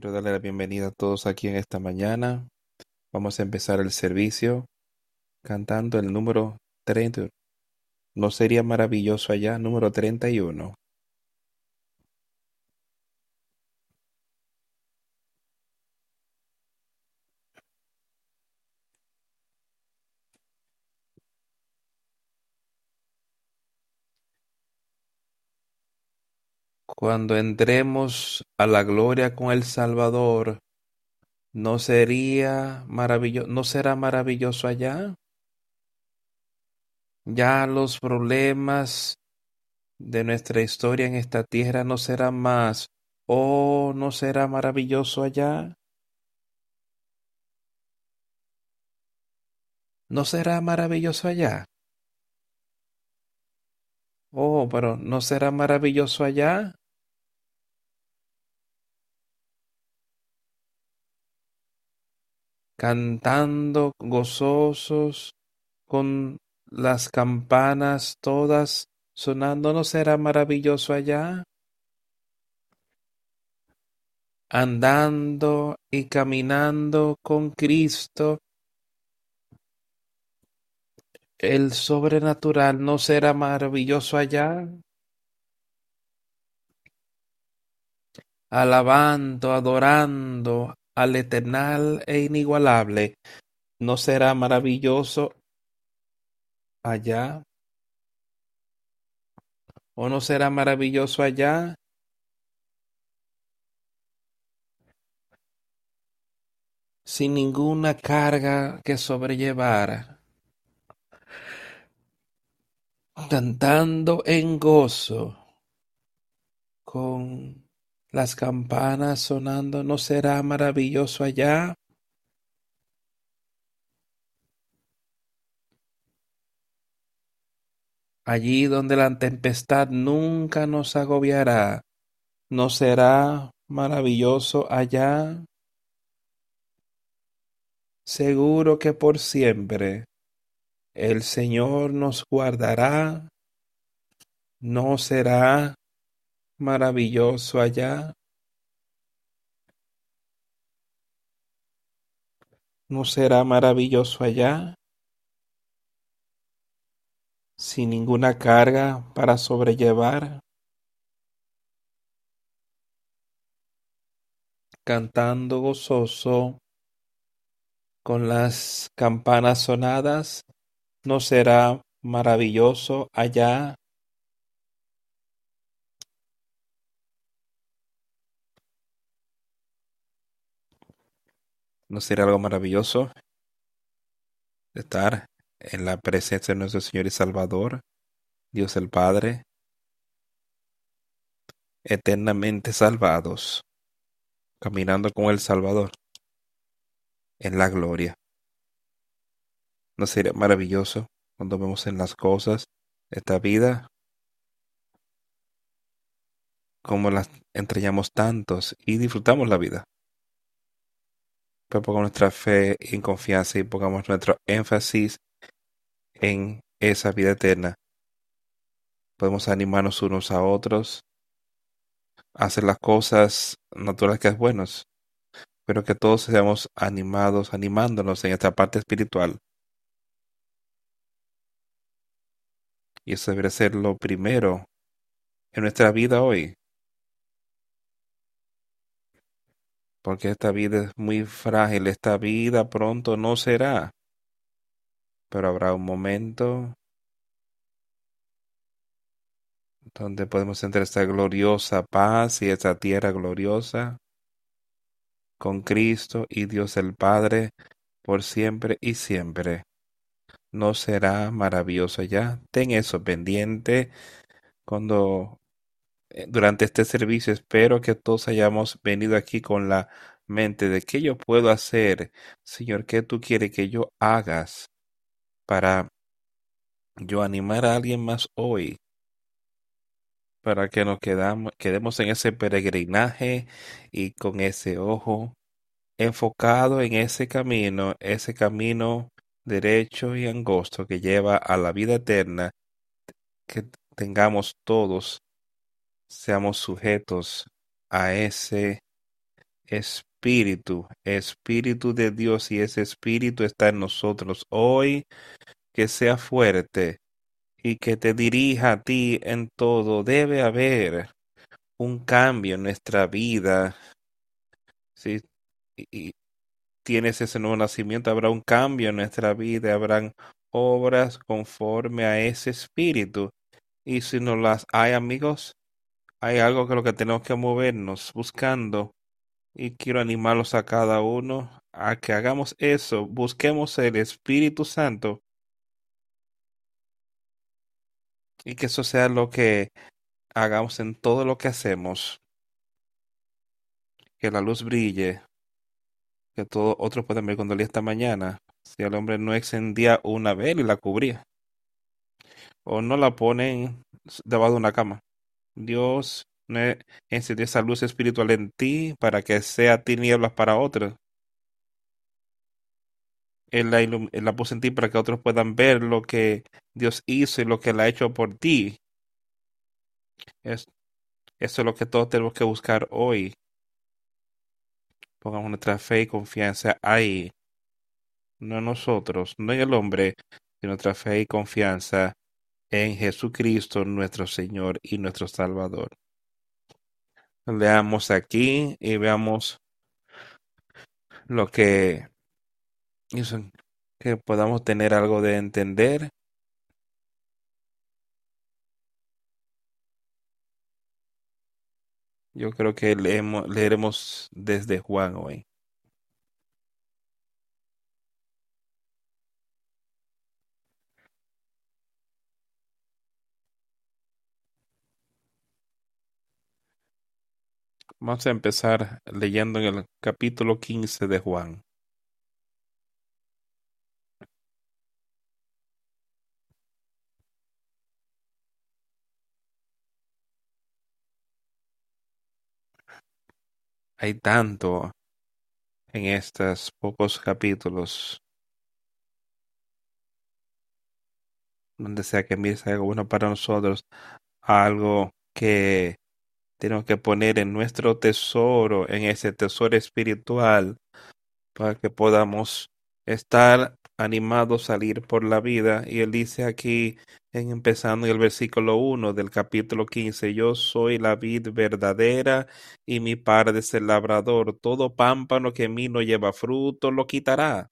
Quiero darle la bienvenida a todos aquí en esta mañana. Vamos a empezar el servicio cantando el número 30. ¿No sería maravilloso allá? Número 31. Cuando entremos a la gloria con el Salvador, ¿no sería maravilloso, no será maravilloso allá? Ya los problemas de nuestra historia en esta tierra no serán más. ¿Oh, no será maravilloso allá? ¿No será maravilloso allá? Oh, pero ¿no será maravilloso allá? Cantando gozosos con las campanas todas sonando, ¿no será maravilloso allá? Andando y caminando con Cristo, el sobrenatural no será maravilloso allá. Alabando, adorando al eternal e inigualable, ¿no será maravilloso allá? ¿O no será maravilloso allá? Sin ninguna carga que sobrellevar, cantando en gozo, con las campanas sonando, ¿no será maravilloso allá? Allí donde la tempestad nunca nos agobiará, ¿no será maravilloso allá? Seguro que por siempre el Señor nos guardará, ¿no será maravilloso allá? ¿No será maravilloso allá? sin ninguna carga para sobrellevar, cantando gozoso con las campanas sonadas, ¿no será maravilloso allá? ¿No será algo maravilloso estar en la presencia de nuestro Señor y Salvador, Dios el Padre, eternamente salvados, caminando con el Salvador en la gloria. ¿No sería maravilloso cuando vemos en las cosas esta vida como las entrellamos tantos y disfrutamos la vida? Pues pongamos nuestra fe en confianza y pongamos nuestro énfasis en esa vida eterna. Podemos animarnos unos a otros, hacer las cosas naturales que es buenos, pero que todos seamos animados, animándonos en esta parte espiritual. Y eso debería ser lo primero en nuestra vida hoy. Porque esta vida es muy frágil, esta vida pronto no será pero habrá un momento donde podemos entrar esta gloriosa paz y esta tierra gloriosa con Cristo y Dios el Padre por siempre y siempre. ¿No será maravilloso ya? Ten eso pendiente cuando durante este servicio. Espero que todos hayamos venido aquí con la mente de qué yo puedo hacer, Señor, qué tú quieres que yo hagas para yo animar a alguien más hoy para que nos quedamos, quedemos en ese peregrinaje y con ese ojo enfocado en ese camino, ese camino derecho y angosto que lleva a la vida eterna, que tengamos todos, seamos sujetos a ese espíritu, espíritu de Dios y ese espíritu está en nosotros hoy, que sea fuerte y que te dirija a ti en todo. Debe haber un cambio en nuestra vida. Si tienes ese nuevo nacimiento, habrá un cambio en nuestra vida, habrán obras conforme a ese espíritu. Y si no las hay, amigos, hay algo que lo que tenemos que movernos buscando. Y quiero animarlos a cada uno a que hagamos eso, busquemos el Espíritu Santo y que eso sea lo que hagamos en todo lo que hacemos. Que la luz brille, que todos otros puedan ver cuando el día esta mañana. Si el hombre no encendía una vela y la cubría, o no la ponen debajo de una cama. Dios encendió esa luz espiritual en ti para que sea tinieblas para otros. Él la, puso en ti para que otros puedan ver lo que Dios hizo y lo que Él ha hecho por ti. Es, eso es lo que todos tenemos que buscar hoy. Pongamos nuestra fe y confianza ahí. No nosotros, no en el hombre, sino nuestra fe y confianza en Jesucristo, nuestro Señor y nuestro Salvador. Leamos aquí y veamos lo que que podamos tener algo de entender. Yo creo que leemos, leeremos desde Juan hoy. Vamos a empezar leyendo en el capítulo 15 de Juan. Hay tanto en estos pocos capítulos donde sea que mire algo bueno para nosotros, algo que tenemos que poner en nuestro tesoro, en ese tesoro espiritual, para que podamos estar animados a salir por la vida. Y él dice aquí, en empezando en el versículo 1 del capítulo 15, yo soy la vid verdadera y mi padre es el labrador. Todo pámpano que en mí no lleva fruto lo quitará.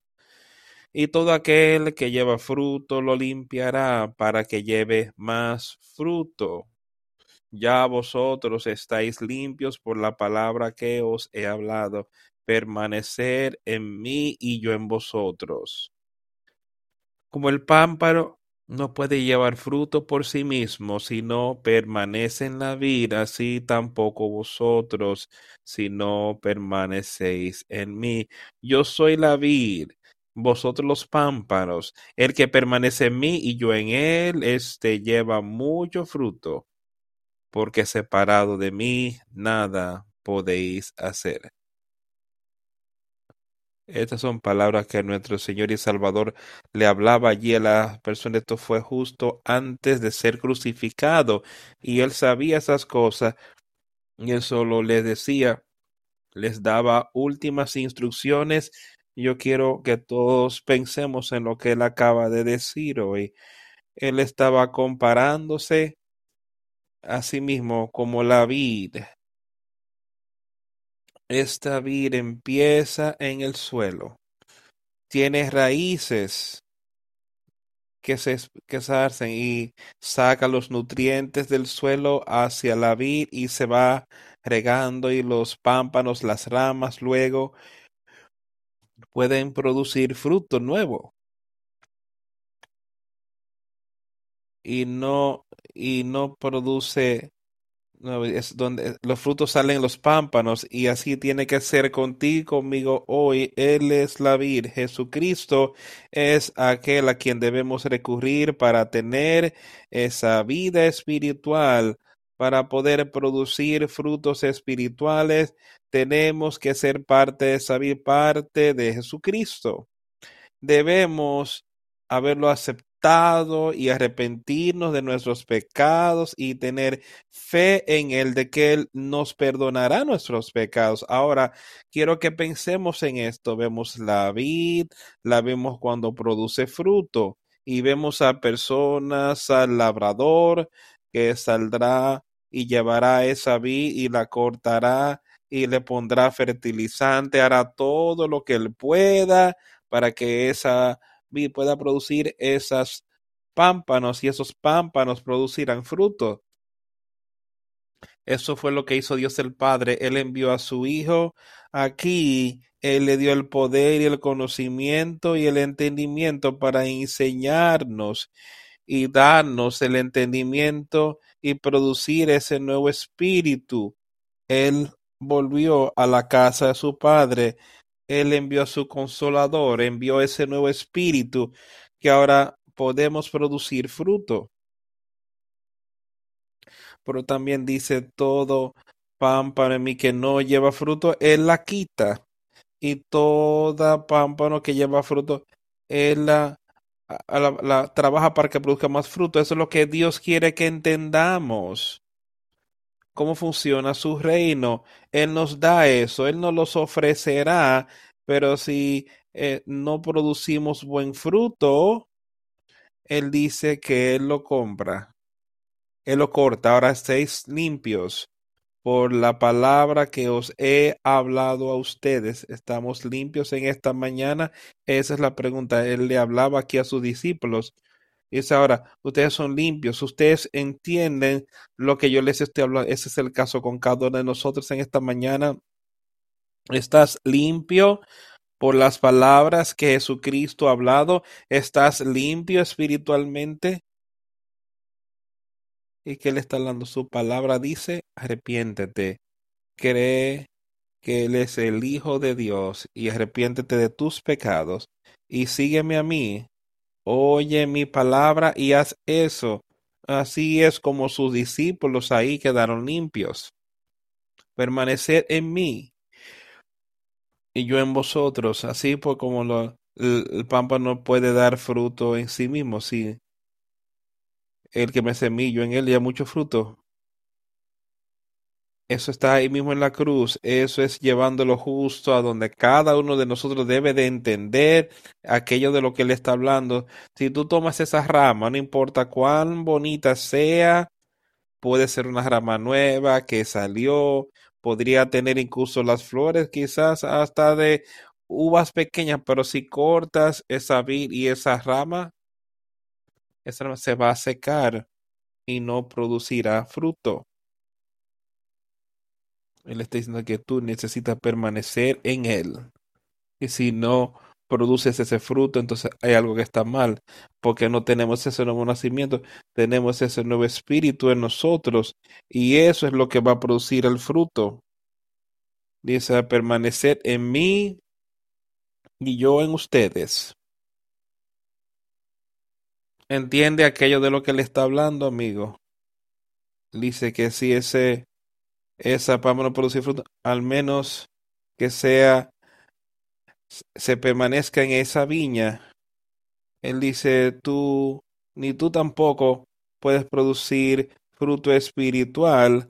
Y todo aquel que lleva fruto lo limpiará para que lleve más fruto. Ya vosotros estáis limpios por la palabra que os he hablado. Permanecer en mí y yo en vosotros. Como el pámpano no puede llevar fruto por sí mismo si no permanece en la vida, así tampoco vosotros si no permanecéis en mí. Yo soy la vid, vosotros los pámpanos. El que permanece en mí y yo en él, este lleva mucho fruto, porque separado de mí nada podéis hacer. Estas son palabras que nuestro Señor y Salvador le hablaba allí a la persona. Esto fue justo antes de ser crucificado y él sabía esas cosas y él solo les decía, les daba últimas instrucciones. Yo quiero que todos pensemos en lo que él acaba de decir hoy. Él estaba comparándose a sí mismo como la vid esta vid empieza en el suelo. Tiene raíces que se, que se hacen y saca los nutrientes del suelo hacia la vid y se va regando y los pámpanos, las ramas luego pueden producir fruto nuevo. Y no, y no produce es donde los frutos salen los pámpanos y así tiene que ser contigo, conmigo hoy. Él es la vid. Jesucristo es aquel a quien debemos recurrir para tener esa vida espiritual, para poder producir frutos espirituales. Tenemos que ser parte de vida, parte de Jesucristo. Debemos haberlo aceptado y arrepentirnos de nuestros pecados y tener fe en Él de que Él nos perdonará nuestros pecados. Ahora, quiero que pensemos en esto. Vemos la vid, la vemos cuando produce fruto y vemos a personas, al labrador que saldrá y llevará esa vid y la cortará y le pondrá fertilizante, hará todo lo que él pueda para que esa pueda producir esas pámpanos y esos pámpanos producirán fruto. Eso fue lo que hizo Dios el Padre. Él envió a su Hijo aquí. Él le dio el poder y el conocimiento y el entendimiento para enseñarnos y darnos el entendimiento y producir ese nuevo espíritu. Él volvió a la casa de su padre, él envió a su consolador, envió ese nuevo espíritu que ahora podemos producir fruto. Pero también dice todo pámpano en mí que no lleva fruto, él la quita. Y toda pámpano que lleva fruto, él la, la, trabaja para que produzca más fruto. Eso es lo que Dios quiere que entendamos cómo funciona su reino. Él nos da eso, Él nos los ofrecerá, pero si eh, no producimos buen fruto, Él dice que Él lo compra. Él lo corta. Ahora estéis limpios por la palabra que os he hablado a ustedes. ¿Estamos limpios en esta mañana? Esa es la pregunta. Él le hablaba aquí a sus discípulos. Dice ahora, ustedes son limpios, ustedes entienden lo que yo les estoy hablando. Ese es el caso con cada uno de nosotros en esta mañana. ¿Estás limpio por las palabras que Jesucristo ha hablado? ¿Estás limpio espiritualmente? ¿Y que le está hablando? Su palabra dice, arrepiéntete, cree que Él es el Hijo de Dios y arrepiéntete de tus pecados y sígueme a mí Oye mi palabra y haz eso. Así es como sus discípulos ahí quedaron limpios. Permaneced en mí y yo en vosotros, así pues como lo, el, el pampa no puede dar fruto en sí mismo, si el que me semillo en él ya mucho fruto, eso está ahí mismo en la cruz. Eso es llevándolo justo a donde cada uno de nosotros debe de entender aquello de lo que él está hablando. Si tú tomas esa rama, no importa cuán bonita sea, puede ser una rama nueva que salió, podría tener incluso las flores quizás hasta de uvas pequeñas, pero si cortas esa vid y esa rama, esa rama se va a secar y no producirá fruto. Él está diciendo que tú necesitas permanecer en Él. Y si no produces ese fruto, entonces hay algo que está mal, porque no tenemos ese nuevo nacimiento, tenemos ese nuevo espíritu en nosotros, y eso es lo que va a producir el fruto. Dice, permanecer en mí y yo en ustedes. ¿Entiende aquello de lo que le está hablando, amigo? Dice que si ese esa para no producir fruto, al menos que sea, se permanezca en esa viña. Él dice, tú, ni tú tampoco puedes producir fruto espiritual,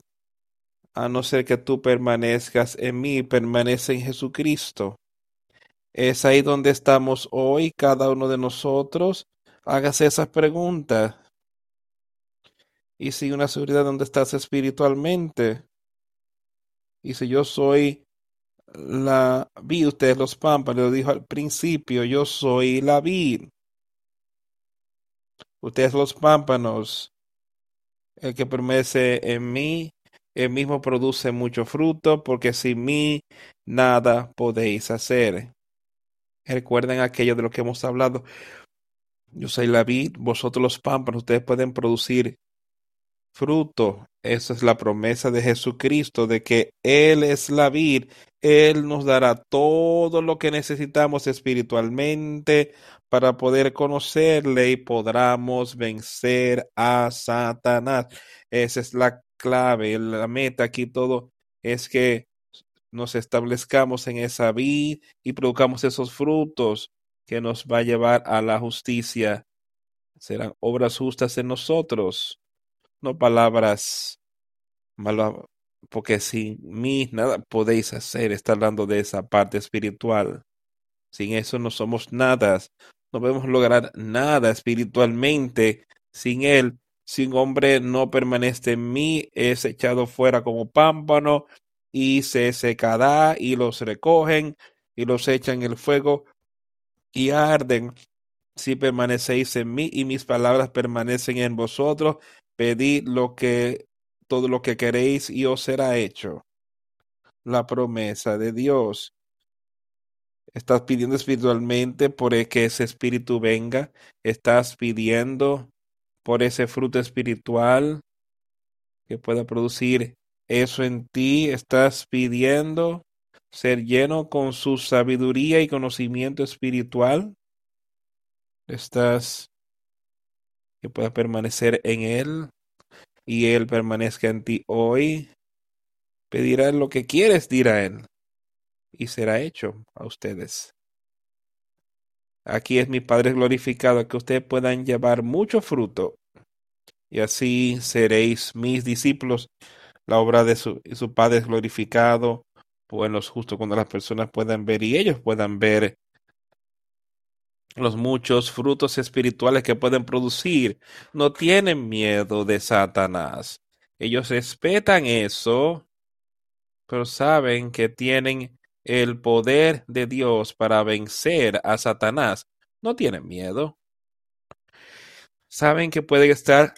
a no ser que tú permanezcas en mí, permanece en Jesucristo. Es ahí donde estamos hoy, cada uno de nosotros. Hágase esas preguntas. Y si una seguridad donde estás espiritualmente. Dice, yo soy la vid, ustedes los pámpanos, dijo al principio, yo soy la vid. Ustedes los pámpanos, el que permanece en mí, el mismo produce mucho fruto, porque sin mí nada podéis hacer. Recuerden aquello de lo que hemos hablado. Yo soy la vid, vosotros los pámpanos, ustedes pueden producir fruto. Esa es la promesa de Jesucristo, de que Él es la vid, Él nos dará todo lo que necesitamos espiritualmente para poder conocerle y podamos vencer a Satanás. Esa es la clave, la meta. Aquí todo es que nos establezcamos en esa vid y produzcamos esos frutos que nos va a llevar a la justicia. Serán obras justas en nosotros, no palabras malas, porque sin mí nada podéis hacer. Está hablando de esa parte espiritual. Sin eso no somos nada, no podemos lograr nada espiritualmente. Sin Él, sin hombre no permanece en mí, es echado fuera como pámpano y se secará y los recogen y los echan en el fuego y arden. Si permanecéis en mí y mis palabras permanecen en vosotros, pedid lo que todo lo que queréis y os será hecho. La promesa de Dios. Estás pidiendo espiritualmente por que ese espíritu venga. Estás pidiendo por ese fruto espiritual que pueda producir eso en ti. Estás pidiendo ser lleno con su sabiduría y conocimiento espiritual. Estás que pueda permanecer en él y él permanezca en ti hoy. Pedirás lo que quieres, dirá él, y será hecho a ustedes. Aquí es mi Padre glorificado, que ustedes puedan llevar mucho fruto, y así seréis mis discípulos. La obra de su, Padre glorificado, pues cuando las personas puedan ver y ellos puedan ver los muchos frutos espirituales que pueden producir, no tienen miedo de Satanás. Ellos respetan eso, pero saben que tienen el poder de Dios para vencer a Satanás. No tienen miedo. Saben que pueden estar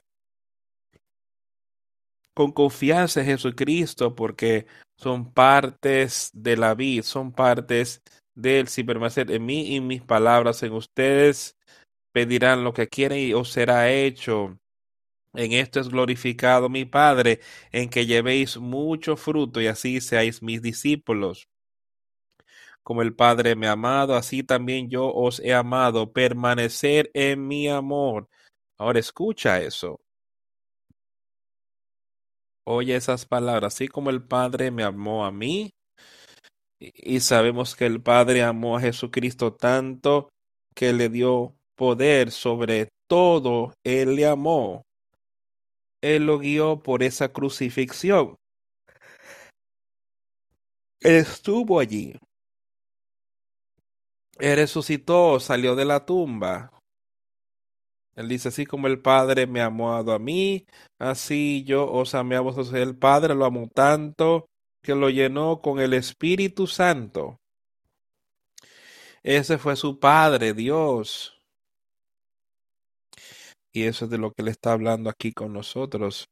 con confianza en Jesucristo porque son partes de la vida, son partes de él. Si permanecer en mí y mis palabras en ustedes, pedirán lo que quieren y os será hecho. En esto es glorificado mi Padre, en que llevéis mucho fruto y así seáis mis discípulos. Como el Padre me ha amado, así también yo os he amado. Permanecer en mi amor. Ahora escucha eso. Oye esas palabras, así como el Padre me amó a mí, y sabemos que el Padre amó a Jesucristo tanto que le dio poder sobre todo, Él le amó. Él lo guió por esa crucifixión. Él estuvo allí. Él resucitó, salió de la tumba. Él dice, así como el Padre me ha amado a mí, así yo os amé a vosotros. El Padre lo amó tanto que lo llenó con el Espíritu Santo. Ese fue su Padre, Dios. Y eso es de lo que Él está hablando aquí con nosotros,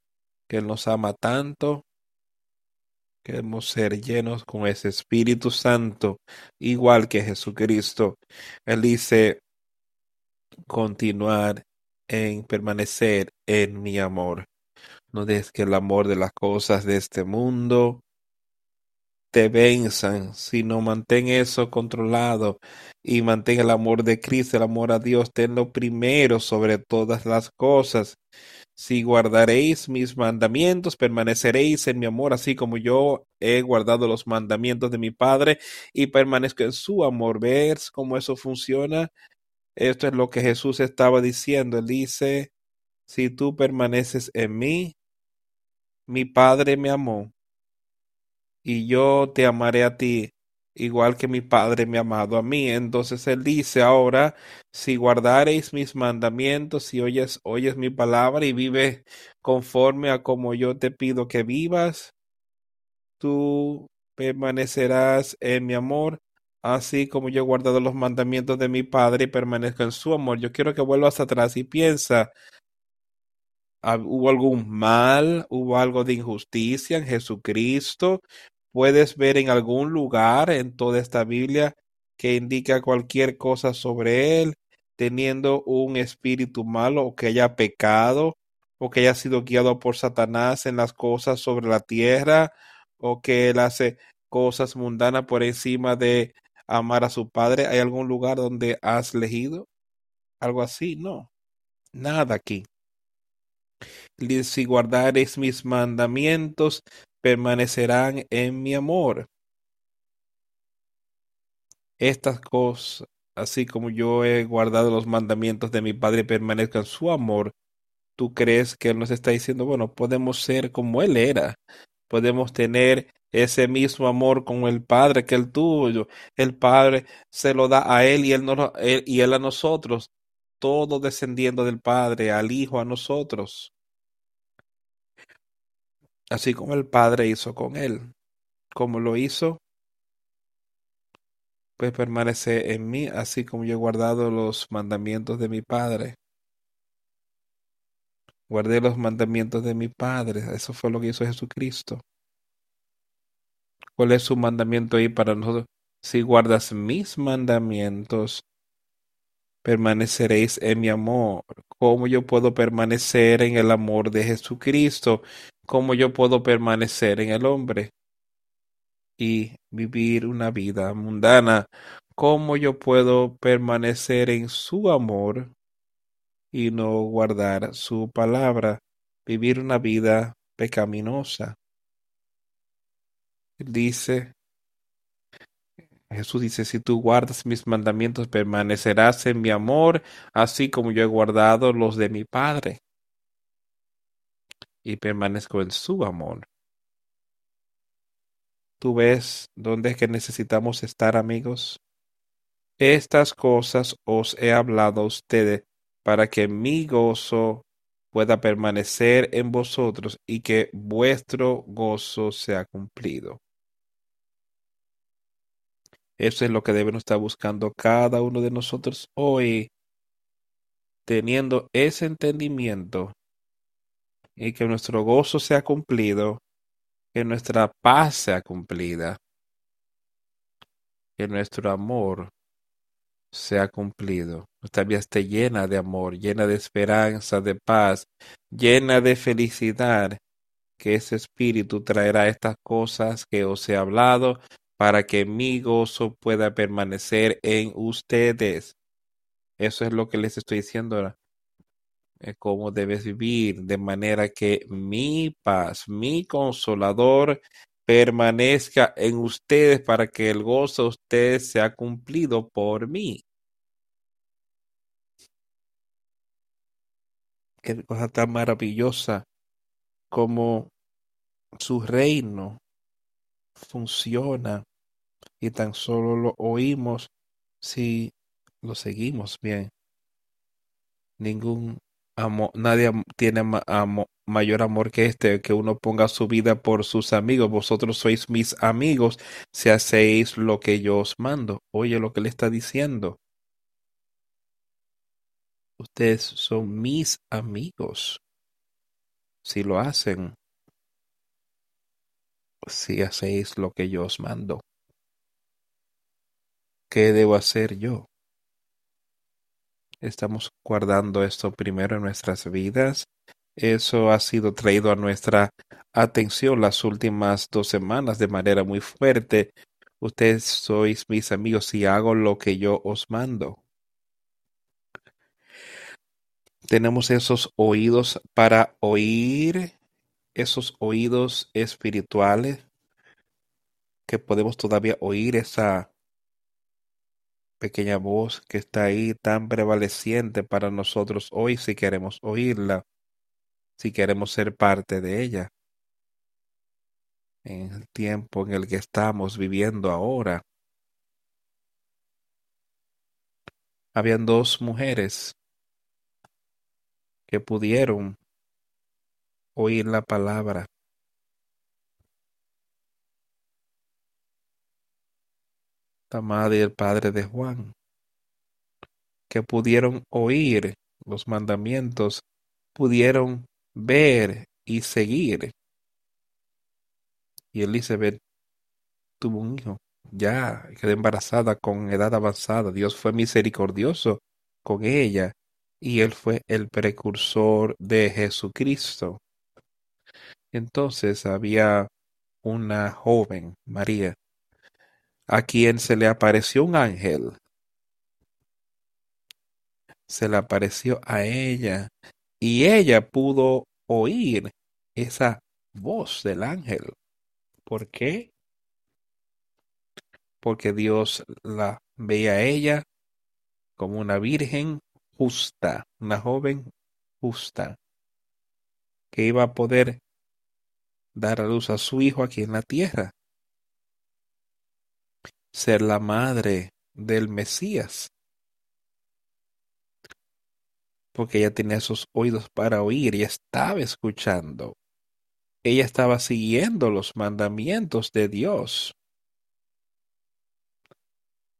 que Él nos ama tanto. Queremos ser llenos con ese Espíritu Santo, igual que Jesucristo. Él dice, continuar en permanecer en mi amor. No dejes que el amor de las cosas de este mundo te venzan, sino mantén eso controlado y mantén el amor de Cristo, el amor a Dios, tenlo primero sobre todas las cosas. Si guardaréis mis mandamientos, permaneceréis en mi amor, así como yo he guardado los mandamientos de mi Padre y permanezco en su amor. ¿Ves cómo eso funciona? Esto es lo que Jesús estaba diciendo. Él dice, si tú permaneces en mí, mi Padre me amó, y yo te amaré a ti, igual que mi Padre me ha amado a mí. Entonces él dice ahora, si guardareis mis mandamientos, si oyes, oyes mi palabra y vives conforme a como yo te pido que vivas, tú permanecerás en mi amor así como yo he guardado los mandamientos de mi Padre y permanezco en su amor. Yo quiero que vuelvas atrás y piensa, ¿hubo algún mal? ¿Hubo algo de injusticia en Jesucristo? ¿Puedes ver en algún lugar en toda esta Biblia que indica cualquier cosa sobre él, teniendo un espíritu malo o que haya pecado o que haya sido guiado por Satanás en las cosas sobre la tierra o que él hace cosas mundanas por encima de amar a su padre? ¿Hay algún lugar donde has leído algo así? No, nada aquí. Si guardares mis mandamientos, permanecerán en mi amor. Estas cosas, así como yo he guardado los mandamientos de mi Padre en su amor, ¿tú crees que Él nos está diciendo, bueno, podemos ser como Él era? Podemos tener ese mismo amor con el Padre que Él tuvo. El Padre se lo da a Él y Él, él, y él a nosotros, todo descendiendo del Padre, al Hijo, a nosotros. Así como el Padre hizo con Él. Como lo hizo, pues permanece en mí, así como yo he guardado los mandamientos de mi Padre. Guardé los mandamientos de mi Padre. Eso fue lo que hizo Jesucristo. ¿Cuál es su mandamiento ahí para nosotros? Si guardas mis mandamientos, permaneceréis en mi amor. ¿Cómo yo puedo permanecer en el amor de Jesucristo? ¿Cómo yo puedo permanecer en el hombre? Y vivir una vida mundana. ¿Cómo yo puedo permanecer en su amor y no guardar su palabra? Vivir una vida pecaminosa. Dice, Jesús dice, si tú guardas mis mandamientos, permanecerás en mi amor, así como yo he guardado los de mi Padre. Y permanezco en su amor. ¿Tú ves dónde es que necesitamos estar, amigos? Estas cosas os he hablado a ustedes para que mi gozo pueda permanecer en vosotros y que vuestro gozo sea cumplido. Eso es lo que debemos estar buscando cada uno de nosotros hoy, teniendo ese entendimiento y que nuestro gozo sea cumplido, que nuestra paz sea cumplida, que nuestro amor sea cumplido. Nuestra vida esté llena de amor, llena de esperanza, de paz, llena de felicidad, que ese espíritu traerá estas cosas que os he hablado para que mi gozo pueda permanecer en ustedes. Eso es lo que les estoy diciendo ahora. Cómo debes vivir de manera que mi paz, mi consolador, permanezca en ustedes para que el gozo de ustedes sea cumplido por mí. Qué cosa tan maravillosa como su reino funciona y tan solo lo oímos si lo seguimos bien. Ningún nadie tiene mayor amor que este, que uno ponga su vida por sus amigos. Vosotros sois mis amigos si hacéis lo que yo os mando. Oye lo que le está diciendo. Ustedes son mis amigos si lo hacen si hacéis lo que yo os mando. ¿Qué debo hacer yo? Estamos guardando esto primero en nuestras vidas. Eso ha sido traído a nuestra atención las últimas dos semanas de manera muy fuerte. Ustedes sois mis amigos si hago lo que yo os mando. Tenemos esos oídos para oír esos oídos espirituales que podemos todavía oír esa pequeña voz que está ahí tan prevaleciente para nosotros hoy si queremos oírla, si queremos ser parte de ella. En el tiempo en el que estamos viviendo ahora. Habían dos mujeres que pudieron oír la palabra. La madre y el padre de Juan, que pudieron oír los mandamientos, pudieron ver y seguir. Y Elizabeth tuvo un hijo, ya quedó embarazada con edad avanzada. Dios fue misericordioso con ella y él fue el precursor de Jesucristo. Entonces había una joven, María, a quien se le apareció un ángel. Se le apareció a ella y ella pudo oír esa voz del ángel. ¿Por qué? Porque Dios la veía a ella como una virgen justa, una joven justa, que iba a poder dar a luz a su hijo aquí en la tierra, ser la madre del Mesías, porque ella tenía sus oídos para oír y estaba escuchando. Ella estaba siguiendo los mandamientos de Dios.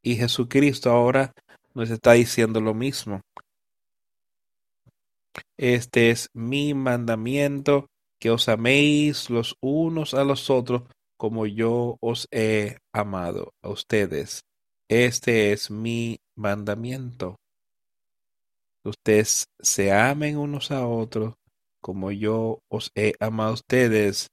Y Jesucristo ahora nos está diciendo lo mismo. Este es mi mandamiento, que os améis los unos a los otros como yo os he amado a ustedes. Este es mi mandamiento. Ustedes se amen unos a otros como yo os he amado a ustedes.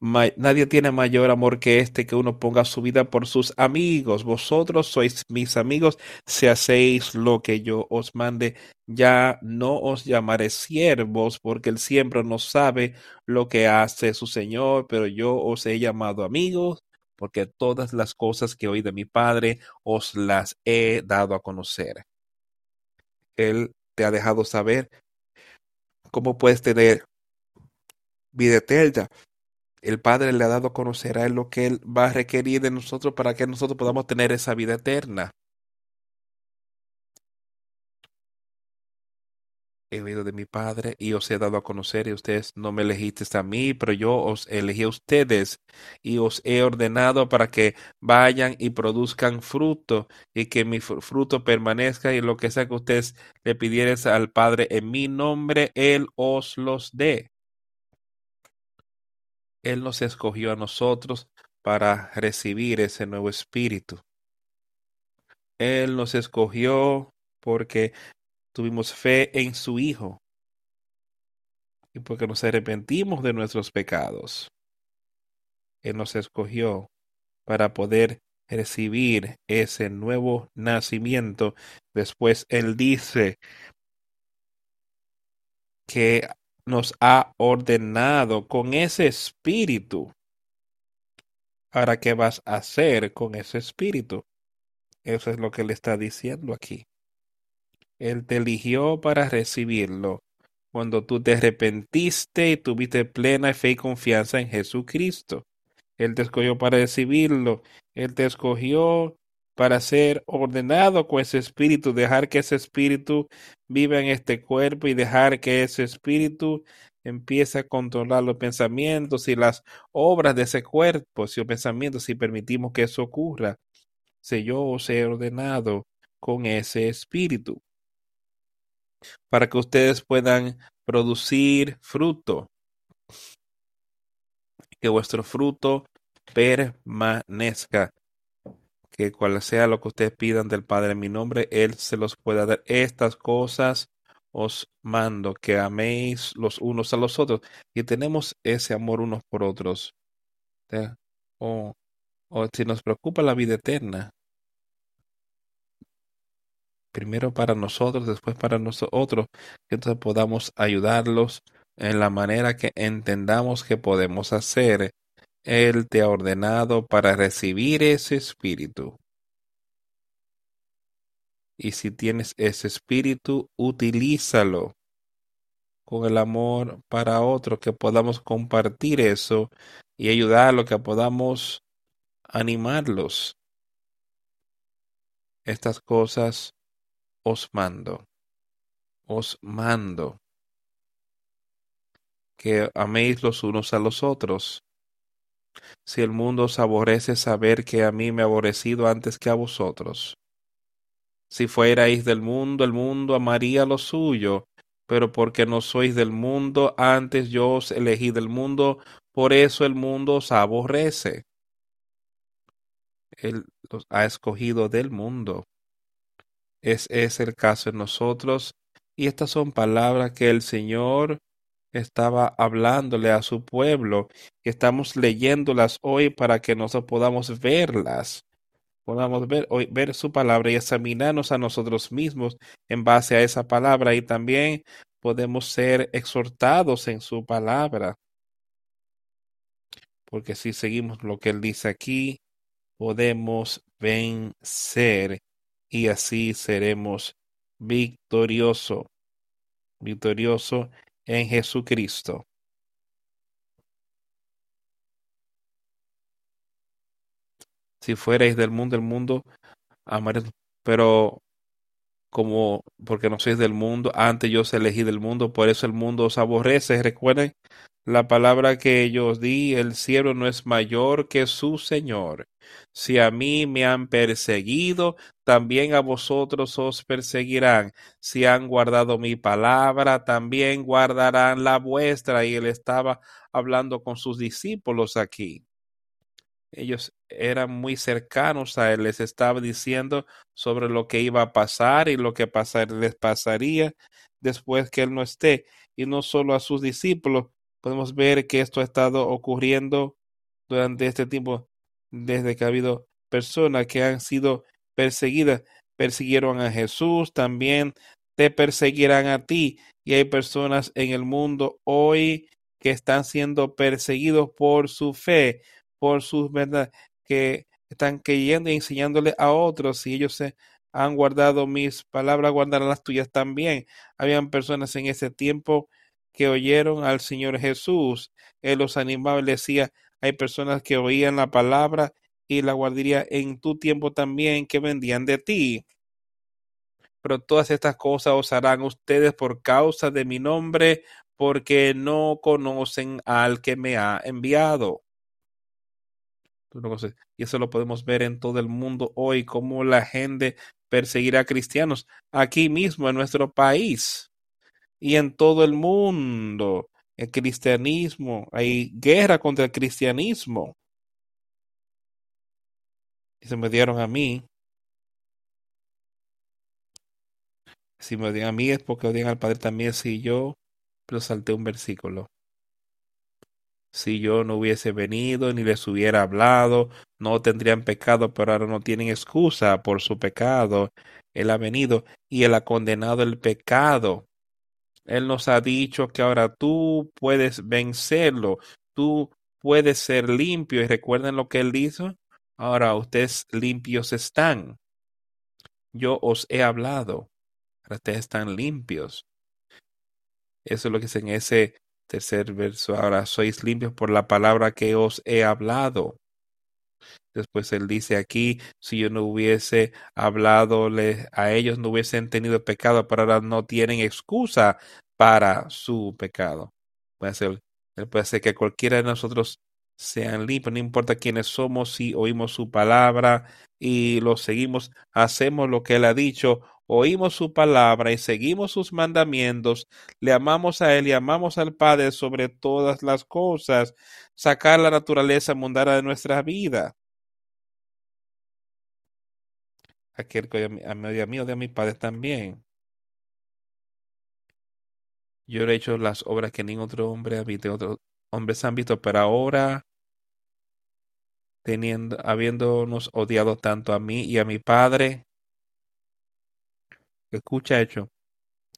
Nadie tiene mayor amor que este que uno ponga su vida por sus amigos. Vosotros sois mis amigos si hacéis lo que yo os mande. Ya no os llamaré siervos, porque el siempre no sabe lo que hace su Señor, pero yo os he llamado amigos, porque todas las cosas que oí de mi Padre os las he dado a conocer. Él te ha dejado saber cómo puedes tener vida eterna. El Padre le ha dado a conocer a Él lo que Él va a requerir de nosotros para que nosotros podamos tener esa vida eterna. he oído de mi Padre y os he dado a conocer y ustedes no me elegisteis a mí, pero yo os elegí a ustedes y os he ordenado para que vayan y produzcan fruto y que mi fruto permanezca y lo que sea que ustedes le pidieran al Padre en mi nombre, Él os los dé. Él nos escogió a nosotros para recibir ese nuevo espíritu. Él nos escogió porque tuvimos fe en su Hijo y porque nos arrepentimos de nuestros pecados. Él nos escogió para poder recibir ese nuevo nacimiento. Después Él dice que nos ha ordenado con ese espíritu. Ahora, ¿qué vas a hacer con ese espíritu? Eso es lo que le está diciendo aquí. Él te eligió para recibirlo cuando tú te arrepentiste y tuviste plena fe y confianza en Jesucristo. Él te escogió para recibirlo. Él te escogió para ser ordenado con ese espíritu, dejar que ese espíritu viva en este cuerpo y dejar que ese espíritu empiece a controlar los pensamientos y las obras de ese cuerpo, si los pensamientos, si permitimos que eso ocurra. Si yo os he ordenado con ese espíritu para que ustedes puedan producir fruto, que vuestro fruto permanezca, que cual sea lo que ustedes pidan del Padre en mi nombre, Él se los pueda dar. Estas cosas os mando, que améis los unos a los otros, y tenemos ese amor unos por otros. O, o si nos preocupa la vida eterna, primero para nosotros, después para nosotros, que entonces podamos ayudarlos en la manera que entendamos que podemos hacer. Él te ha ordenado para recibir ese espíritu. Y si tienes ese espíritu, utilízalo con el amor para otro, que podamos compartir eso y ayudarlo, que podamos animarlos. Estas cosas os mando, os mando que améis los unos a los otros. Si el mundo os aborrece, saber que a mí me ha aborrecido antes que a vosotros. Si fuerais del mundo, el mundo amaría lo suyo, pero porque no sois del mundo, antes yo os elegí del mundo, por eso el mundo os aborrece. Él los ha escogido del mundo es, es el caso en nosotros. Y estas son palabras que el Señor estaba hablándole a su pueblo, estamos leyéndolas hoy para que nosotros podamos verlas, podamos ver, hoy, ver su palabra y examinarnos a nosotros mismos en base a esa palabra y también podemos ser exhortados en su palabra. Porque si seguimos lo que él dice aquí, podemos vencer y así seremos victorioso, victorioso en Jesucristo. Si fuerais del mundo, el mundo amaréis, pero como porque no sois del mundo, antes yo os elegí del mundo, por eso el mundo os aborrece. Recuerden la palabra que yo os di, el cielo no es mayor que su Señor. Si a mí me han perseguido, también a vosotros os perseguirán. Si han guardado mi palabra, también guardarán la vuestra. Y él estaba hablando con sus discípulos aquí. Ellos eran muy cercanos a él, les estaba diciendo sobre lo que iba a pasar y lo que pasar, les pasaría después que él no esté. Y no solo a sus discípulos, podemos ver que esto ha estado ocurriendo durante este tiempo, desde que ha habido personas que han sido perseguidas, persiguieron a Jesús, también te perseguirán a ti. Y hay personas en el mundo hoy que están siendo perseguidos por su fe, por sus verdades, que están creyendo y enseñándole a otros. Si ellos se han guardado mis palabras, guardarán las tuyas también. Habían personas en ese tiempo que oyeron al Señor Jesús. Él los animaba y decía, hay personas que oían la palabra y la guardaría en tu tiempo también que vendían de ti. Pero todas estas cosas os harán ustedes por causa de mi nombre, porque no conocen al que me ha enviado. Y eso lo podemos ver en todo el mundo hoy, cómo la gente perseguirá a cristianos aquí mismo en nuestro país y en todo el mundo. El cristianismo, hay guerra contra el cristianismo. Y se me dieron a mí. Si me odian a mí es porque odian al Padre también. Si yo, pero salté un versículo si yo no hubiese venido ni les hubiera hablado, no tendrían pecado, pero ahora no tienen excusa por su pecado. Él ha venido y él ha condenado el pecado. Él nos ha dicho que ahora tú puedes vencerlo, tú puedes ser limpio. Y recuerden lo que él dijo. Ahora ustedes limpios están. Yo os he hablado. Ahora ustedes están limpios. Eso es lo que dice en ese Tercer verso, ahora sois limpios por la palabra que os he hablado. Después él dice aquí, si yo no hubiese hablado a ellos, no hubiesen tenido pecado, pero ahora no tienen excusa para su pecado. Puede ser, él puede ser que cualquiera de nosotros sean limpios, no importa quiénes somos, si oímos su palabra y lo seguimos, hacemos lo que él ha dicho oímos su palabra y seguimos sus mandamientos, le amamos a Él y amamos al Padre sobre todas las cosas, sacar la naturaleza mundana de nuestra vida. Aquel que a medio mío de mi Padre también. Yo he hecho las obras que ningún otro hombre otros hombres han visto, pero ahora teniendo, habiéndonos odiado tanto a mí y a mi Padre, Escucha hecho.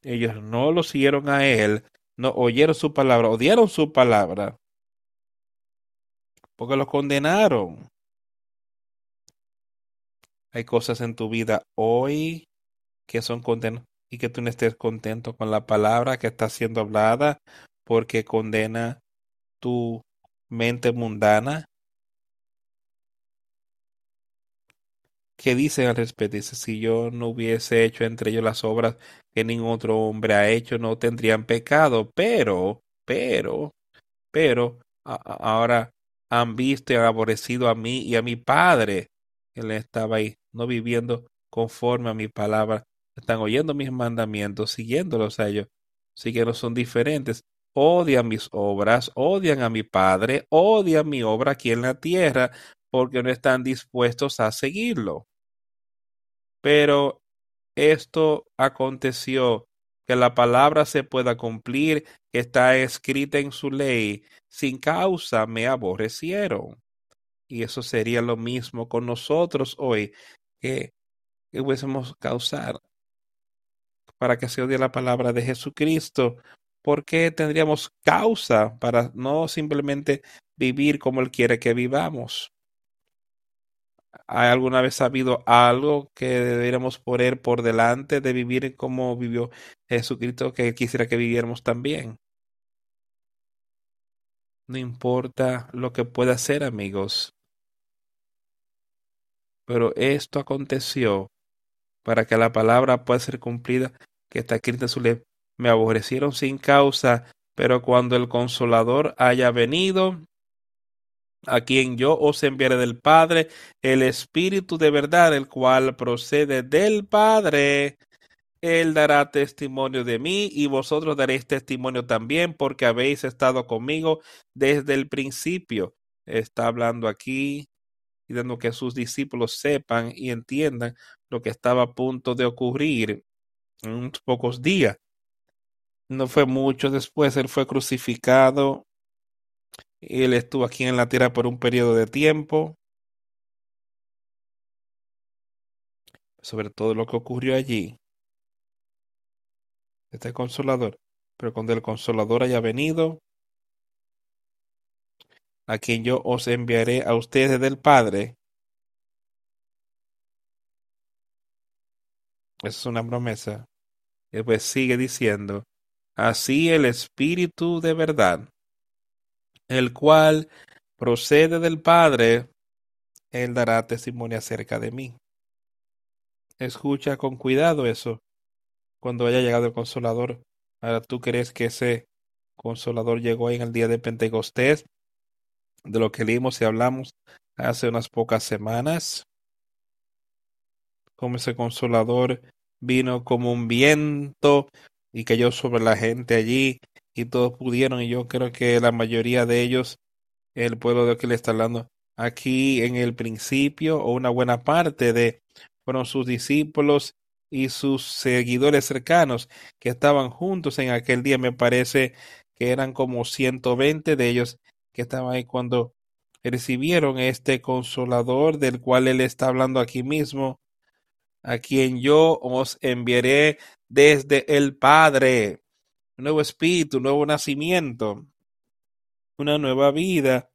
Ellos no lo siguieron a él, no oyeron su palabra, odiaron su palabra, porque lo condenaron. Hay cosas en tu vida hoy que son condenadas y que tú no estés contento con la palabra que está siendo hablada porque condena tu mente mundana, ¿Qué dicen al respecto? Dice, si yo no hubiese hecho entre ellos las obras que ningún otro hombre ha hecho, no tendrían pecado. Pero, pero, pero, ahora han visto y han aborrecido a mí y a mi Padre. Él estaba ahí, no viviendo conforme a mi palabra. Están oyendo mis mandamientos, siguiéndolos a ellos. Sí que no son diferentes. Odian mis obras, odian a mi Padre, odian mi obra aquí en la tierra, porque no están dispuestos a seguirlo. Pero esto aconteció que la palabra se pueda cumplir, que está escrita en su ley, sin causa me aborrecieron. Y eso sería lo mismo con nosotros hoy, que, que hubiésemos causar para que se odie la palabra de Jesucristo. porque tendríamos causa para no simplemente vivir como Él quiere que vivamos? ¿Hay alguna vez habido algo que deberíamos poner por delante de vivir como vivió Jesucristo que quisiera que viviéramos también? No importa lo que pueda ser, amigos. Pero esto aconteció para que la palabra pueda ser cumplida, que está escrita en su ley. Me aborrecieron sin causa, pero cuando el consolador haya venido, a quien yo os enviaré del Padre, el Espíritu de verdad, el cual procede del Padre, él dará testimonio de mí y vosotros daréis testimonio también porque habéis estado conmigo desde el principio. Está hablando aquí y dando que sus discípulos sepan y entiendan lo que estaba a punto de ocurrir en unos pocos días. No fue mucho después, él fue crucificado. Él estuvo aquí en la tierra por un periodo de tiempo. Sobre todo lo que ocurrió allí. Este consolador. Pero cuando el consolador haya venido, a quien yo os enviaré a ustedes del Padre. Esa es una promesa. Y pues sigue diciendo, así el Espíritu de verdad, el cual procede del Padre, él dará testimonio acerca de mí. Escucha con cuidado eso. Cuando haya llegado el consolador, ahora tú crees que ese consolador llegó en el día de Pentecostés, de lo que leímos y hablamos hace unas pocas semanas, como ese consolador vino como un viento y cayó sobre la gente allí y todos pudieron y yo creo que la mayoría de ellos, el pueblo de que le está hablando aquí en el principio o una buena parte de fueron sus discípulos y sus seguidores cercanos que estaban juntos en aquel día. Me parece que eran como 120 de ellos que estaban ahí cuando recibieron este consolador del cual él está hablando aquí mismo, a quien yo os enviaré desde el Padre, un nuevo espíritu, un nuevo nacimiento, una nueva vida,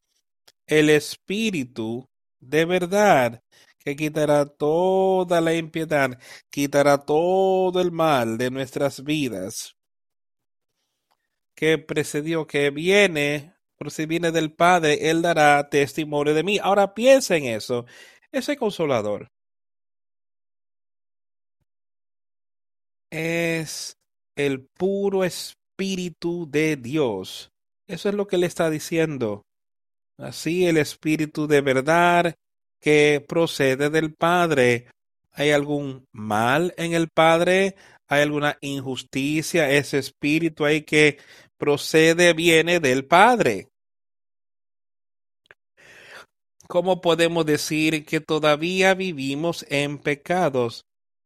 el espíritu de verdad que quitará toda la impiedad, quitará todo el mal de nuestras vidas, que precedió, que viene, por si viene del Padre, Él dará testimonio de mí. Ahora piensa en eso, ese consolador es el puro espíritu de Dios. Eso es lo que le está diciendo. Así el espíritu de verdad que procede del Padre. ¿Hay algún mal en el Padre? ¿Hay alguna injusticia? Ese espíritu ahí que procede, viene del Padre. ¿Cómo podemos decir que todavía vivimos en pecados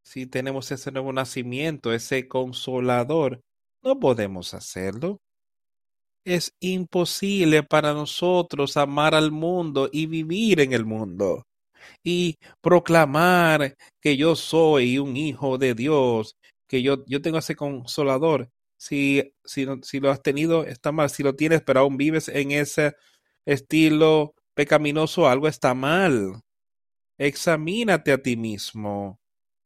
si tenemos ese nuevo nacimiento, ese consolador? No podemos hacerlo. Es imposible para nosotros amar al mundo y vivir en el mundo y proclamar que yo soy un hijo de Dios, que yo, yo tengo ese consolador. Si, si, si lo has tenido, está mal. Si lo tienes, pero aún vives en ese estilo pecaminoso, algo está mal. Examínate a ti mismo.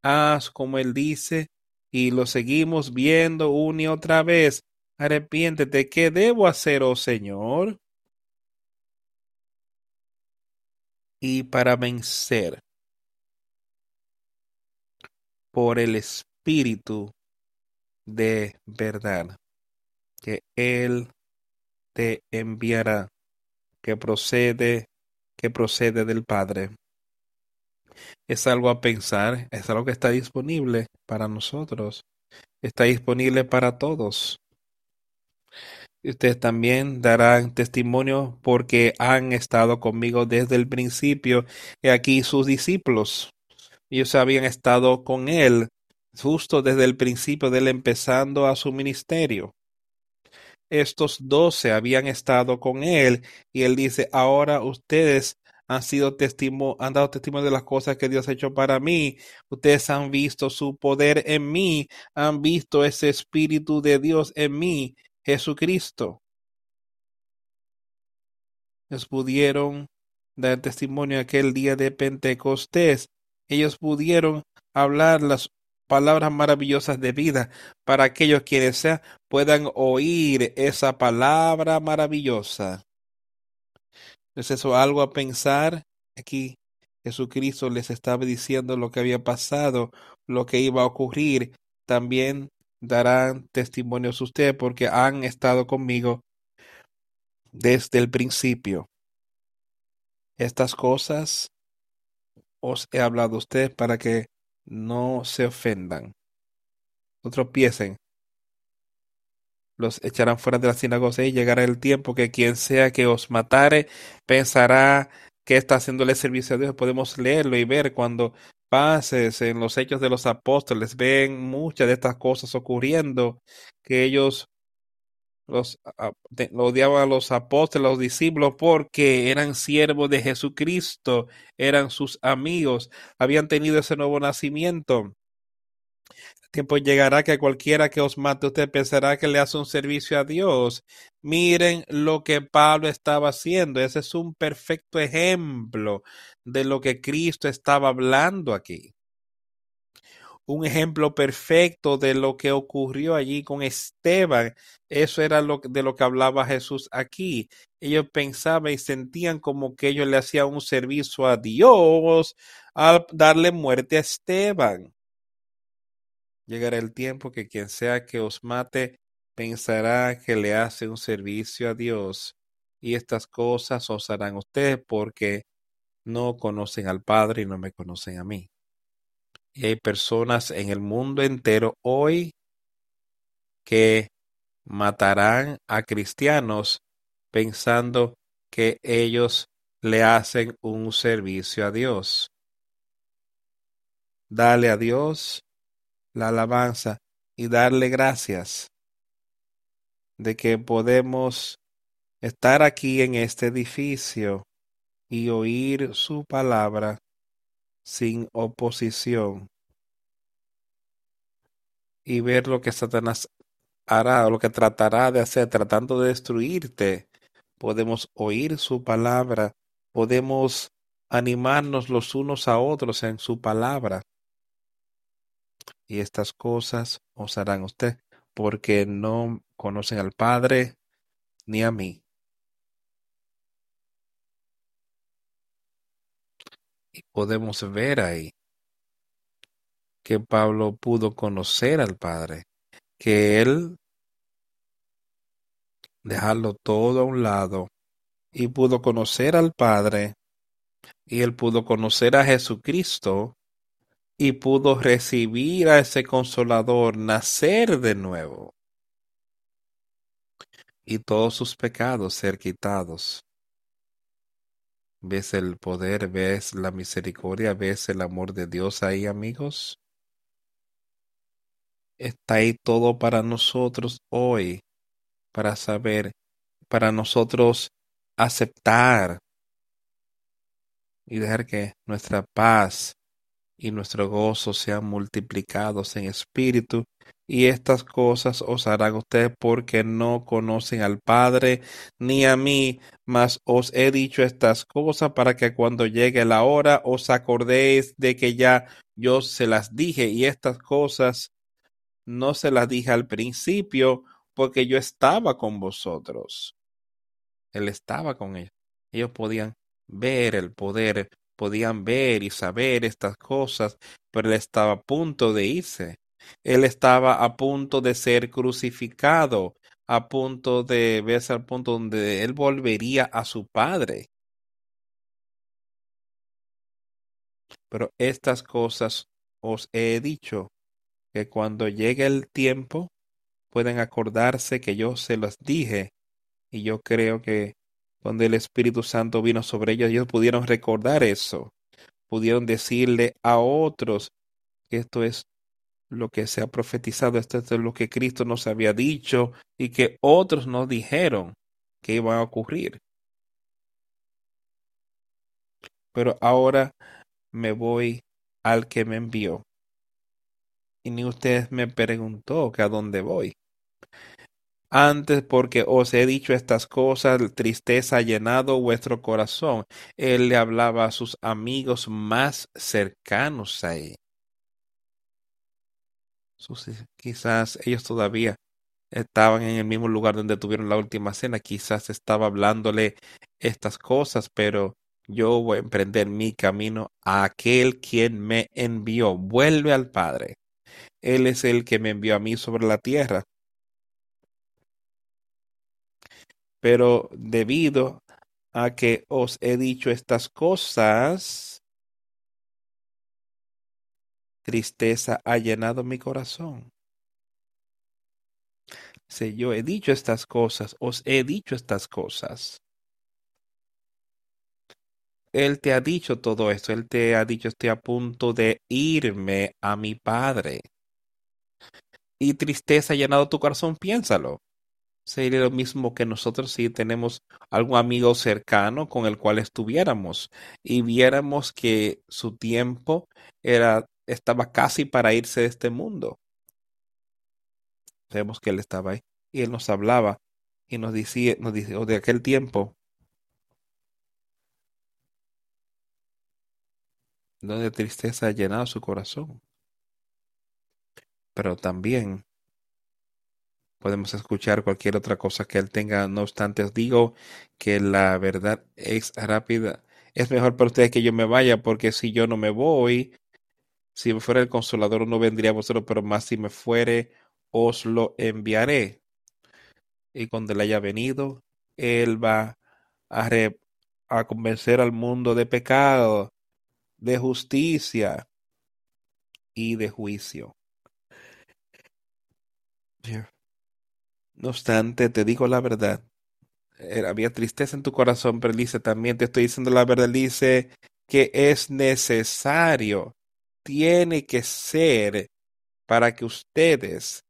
Haz como Él dice y lo seguimos viendo una y otra vez. Arrepiéntete. ¿Qué debo hacer, oh Señor? y para vencer por el Espíritu de verdad que Él te enviará, que procede, que procede del Padre. Es algo a pensar, es algo que está disponible para nosotros, está disponible para todos. Ustedes también darán testimonio porque han estado conmigo desde el principio. Y aquí sus discípulos. Ellos habían estado con él justo desde el principio de él empezando a su ministerio. Estos doce habían estado con él y él dice, ahora ustedes han sido han dado testimonio de las cosas que Dios ha hecho para mí. Ustedes han visto su poder en mí, han visto ese espíritu de Dios en mí Jesucristo. Ellos pudieron dar testimonio aquel día de Pentecostés. Ellos pudieron hablar las palabras maravillosas de vida para aquellos quienes sea, puedan oír esa palabra maravillosa. ¿Es eso algo a pensar? Aquí Jesucristo les estaba diciendo lo que había pasado, lo que iba a ocurrir. También darán testimonios ustedes porque han estado conmigo desde el principio. Estas cosas os he hablado a ustedes para que no se ofendan. No tropiecen. Los echarán fuera de la sinagoga y llegará el tiempo que quien sea que os matare pensará que está haciéndole servicio a Dios. Podemos leerlo y ver cuando pases en los hechos de los apóstoles, ven muchas de estas cosas ocurriendo, que ellos los lo odiaban a los apóstoles, los discípulos, porque eran siervos de Jesucristo, eran sus amigos, habían tenido ese nuevo nacimiento. Tiempo llegará que cualquiera que os mate, usted pensará que le hace un servicio a Dios. Miren lo que Pablo estaba haciendo. Ese es un perfecto ejemplo de lo que Cristo estaba hablando aquí un ejemplo perfecto de lo que ocurrió allí con Esteban. Eso era lo, de lo que hablaba Jesús aquí. Ellos pensaban y sentían como que ellos le hacían un servicio a Dios al darle muerte a Esteban. Llegará el tiempo que quien sea que os mate pensará que le hace un servicio a Dios. Y estas cosas os harán ustedes porque no conocen al Padre y no me conocen a mí. Y hay personas en el mundo entero hoy que matarán a cristianos pensando que ellos le hacen un servicio a Dios. Dale a Dios la alabanza y darle gracias de que podemos estar aquí en este edificio y oír su palabra sin oposición y ver lo que Satanás hará o lo que tratará de hacer tratando de destruirte. Podemos oír su palabra, podemos animarnos los unos a otros en su palabra. Y estas cosas os harán usted, porque no conocen al Padre ni a mí. Y podemos ver ahí que Pablo pudo conocer al Padre, que él dejarlo todo a un lado y pudo conocer al Padre y él pudo conocer a Jesucristo y pudo recibir a ese consolador, nacer de nuevo y todos sus pecados ser quitados. ¿Ves el poder? ¿Ves la misericordia? ¿Ves el amor de Dios ahí, amigos? Está ahí todo para nosotros hoy, para saber, para nosotros aceptar y dejar que nuestra paz y nuestro gozo sean multiplicados en espíritu y estas cosas os harán ustedes porque no conocen al Padre ni a mí, mas os he dicho estas cosas para que cuando llegue la hora os acordéis de que ya yo se las dije y estas cosas no se las dije al principio porque yo estaba con vosotros. Él estaba con ellos. Ellos podían ver el poder, podían ver y saber estas cosas, pero él estaba a punto de irse. Él estaba a punto de ser crucificado, a punto de verse al punto donde él volvería a su padre. Pero estas cosas os he dicho, que cuando llegue el tiempo pueden acordarse que yo se los dije. Y yo creo que cuando el Espíritu Santo vino sobre ellos, ellos pudieron recordar eso. Pudieron decirle a otros esto es lo que se ha profetizado, esto es lo que Cristo nos había dicho y que otros nos dijeron que iba a ocurrir. Pero ahora me voy al que me envió. Y ni usted me preguntó que a dónde voy. Antes porque os he dicho estas cosas, tristeza ha llenado vuestro corazón. Él le hablaba a sus amigos más cercanos a él. Quizás ellos todavía estaban en el mismo lugar donde tuvieron la última cena, quizás estaba hablándole estas cosas, pero yo voy a emprender mi camino a aquel quien me envió. Vuelve al Padre. Él es el que me envió a mí sobre la tierra. Pero debido a que os he dicho estas cosas, tristeza ha llenado mi corazón. Si yo he dicho estas cosas, os he dicho estas cosas. Él te ha dicho todo esto, Él te ha dicho estoy a punto de irme a mi Padre. Y tristeza ha llenado tu corazón, piénsalo sería lo mismo que nosotros si tenemos algún amigo cercano con el cual estuviéramos y viéramos que su tiempo era estaba casi para irse de este mundo. Vemos que él estaba ahí y él nos hablaba y nos decía, nos dice, de aquel tiempo donde tristeza ha llenado su corazón. Pero también podemos escuchar cualquier otra cosa que él tenga. No obstante, os digo que la verdad es rápida. Es mejor para ustedes que yo me vaya, porque si yo no me voy, si me fuera el consolador no vendría a vosotros, pero más si me fuere, os lo enviaré. Y cuando él haya venido, él va a, a convencer al mundo de pecado, de justicia y de juicio. No obstante, te digo la verdad. Eh, había tristeza en tu corazón, pero dice también, te estoy diciendo la verdad, dice que es necesario, tiene que ser para que ustedes,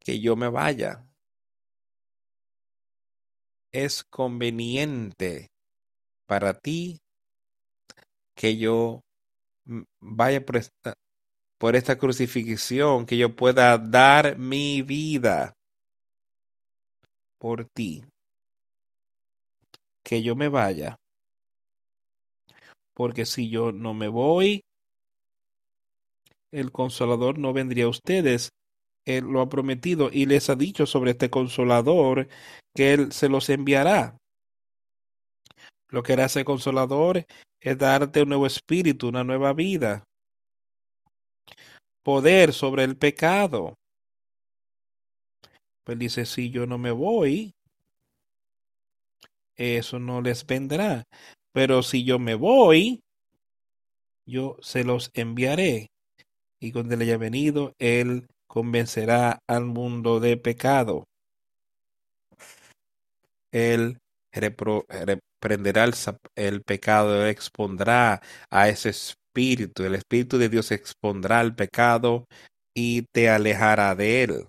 que yo me vaya. Es conveniente para ti que yo vaya por esta, por esta crucifixión, que yo pueda dar mi vida por ti que yo me vaya, porque si yo no me voy, el consolador no vendría a ustedes. Él lo ha prometido y les ha dicho sobre este consolador que él se los enviará. Lo que hará ese consolador es darte un nuevo espíritu, una nueva vida, poder sobre el pecado, pues dice, si yo no me voy, eso no les vendrá. Pero si yo me voy, yo se los enviaré. Y cuando él haya venido, él convencerá al mundo de pecado. Él reprenderá el, pecado, expondrá a ese espíritu. El espíritu de Dios expondrá el pecado y te alejará de él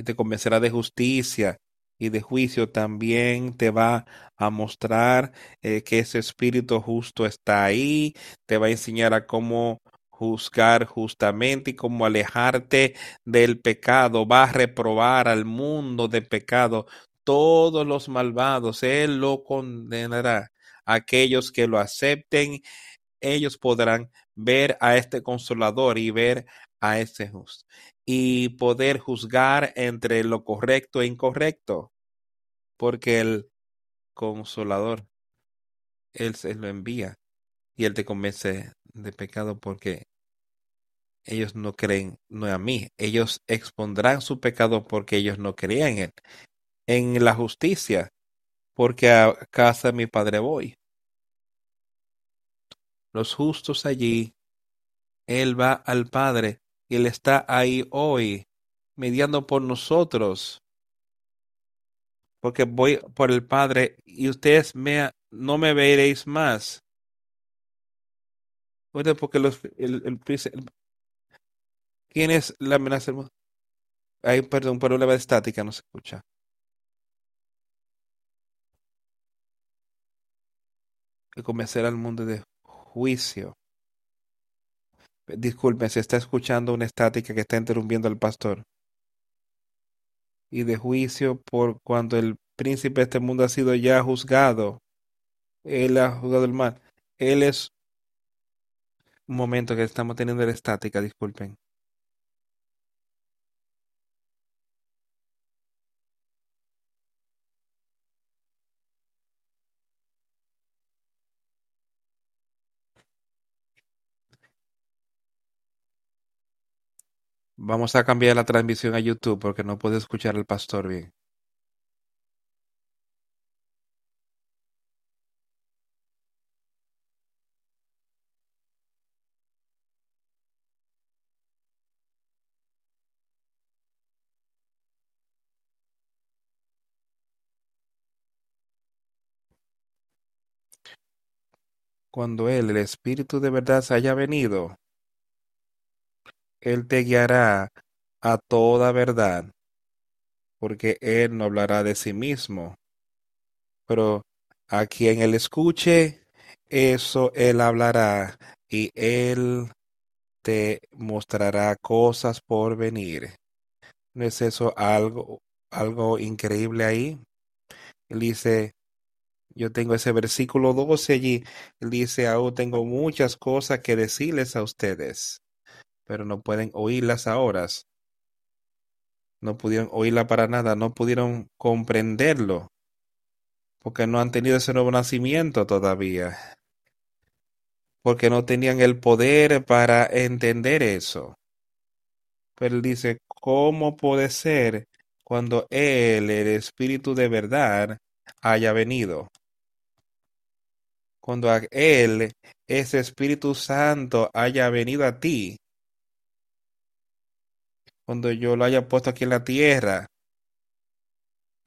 y te convencerá de justicia y de juicio. También te va a mostrar eh, que ese espíritu justo está ahí, te va a enseñar a cómo juzgar justamente y cómo alejarte del pecado, va a reprobar al mundo de pecado. Todos los malvados, Él lo condenará. Aquellos que lo acepten, ellos podrán ver a este consolador y ver a ese justo y poder juzgar entre lo correcto e incorrecto, porque el consolador, Él se lo envía y Él te convence de pecado porque ellos no creen, no a mí, ellos expondrán su pecado porque ellos no creían en, en la justicia, porque a casa de mi Padre voy. Los justos allí, Él va al Padre él está ahí hoy, mediando por nosotros. Porque voy por el Padre y ustedes me, no me veréis más. Porque los, el, ¿Quién es la amenaza? Hay, perdón, por una estática, no se escucha. Que convencer al mundo de juicio. Disculpe, se está escuchando una estática que está interrumpiendo al pastor. y de juicio por cuando el príncipe de este mundo ha sido ya juzgado. Él ha juzgado el mal. Él es un momento que estamos teniendo la estática, disculpen. Vamos a cambiar la transmisión a YouTube porque no puedo escuchar al pastor bien. Cuando Él, el Espíritu de verdad, se haya venido, Él te guiará a toda verdad, porque Él no hablará de sí mismo, pero a quien Él escuche, eso Él hablará, y Él te mostrará cosas por venir. ¿No es eso algo, algo increíble ahí? Él dice, yo tengo ese versículo 12 allí. Él dice, aún tengo muchas cosas que decirles a ustedes, pero no pueden oírlas ahora. No pudieron oírla para nada, no pudieron comprenderlo, porque no han tenido ese nuevo nacimiento todavía, porque no tenían el poder para entender eso. Pero él dice, ¿cómo puede ser cuando Él, el Espíritu de verdad, haya venido? Cuando a Él, ese Espíritu Santo, haya venido a ti, cuando yo lo haya puesto aquí en la tierra,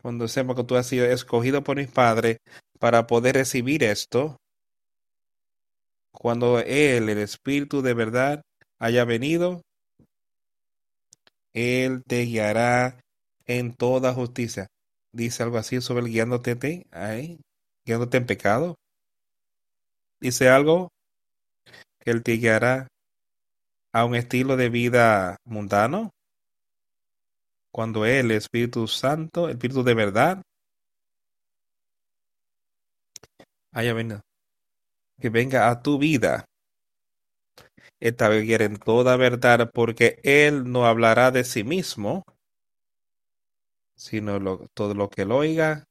cuando sepa que tú has sido escogido por mis padres para poder recibir esto, cuando Él, el Espíritu de verdad, haya venido, Él te guiará en toda justicia. Dice algo así sobre el guiándote ahí, guiándote en pecado. Dice algo que Él te guiará a un estilo de vida mundano. Cuando el Espíritu Santo, el Espíritu de verdad, haya venido, que venga a tu vida. Esta vez en toda verdad, porque Él no hablará de sí mismo, sino lo, todo lo que Él oiga,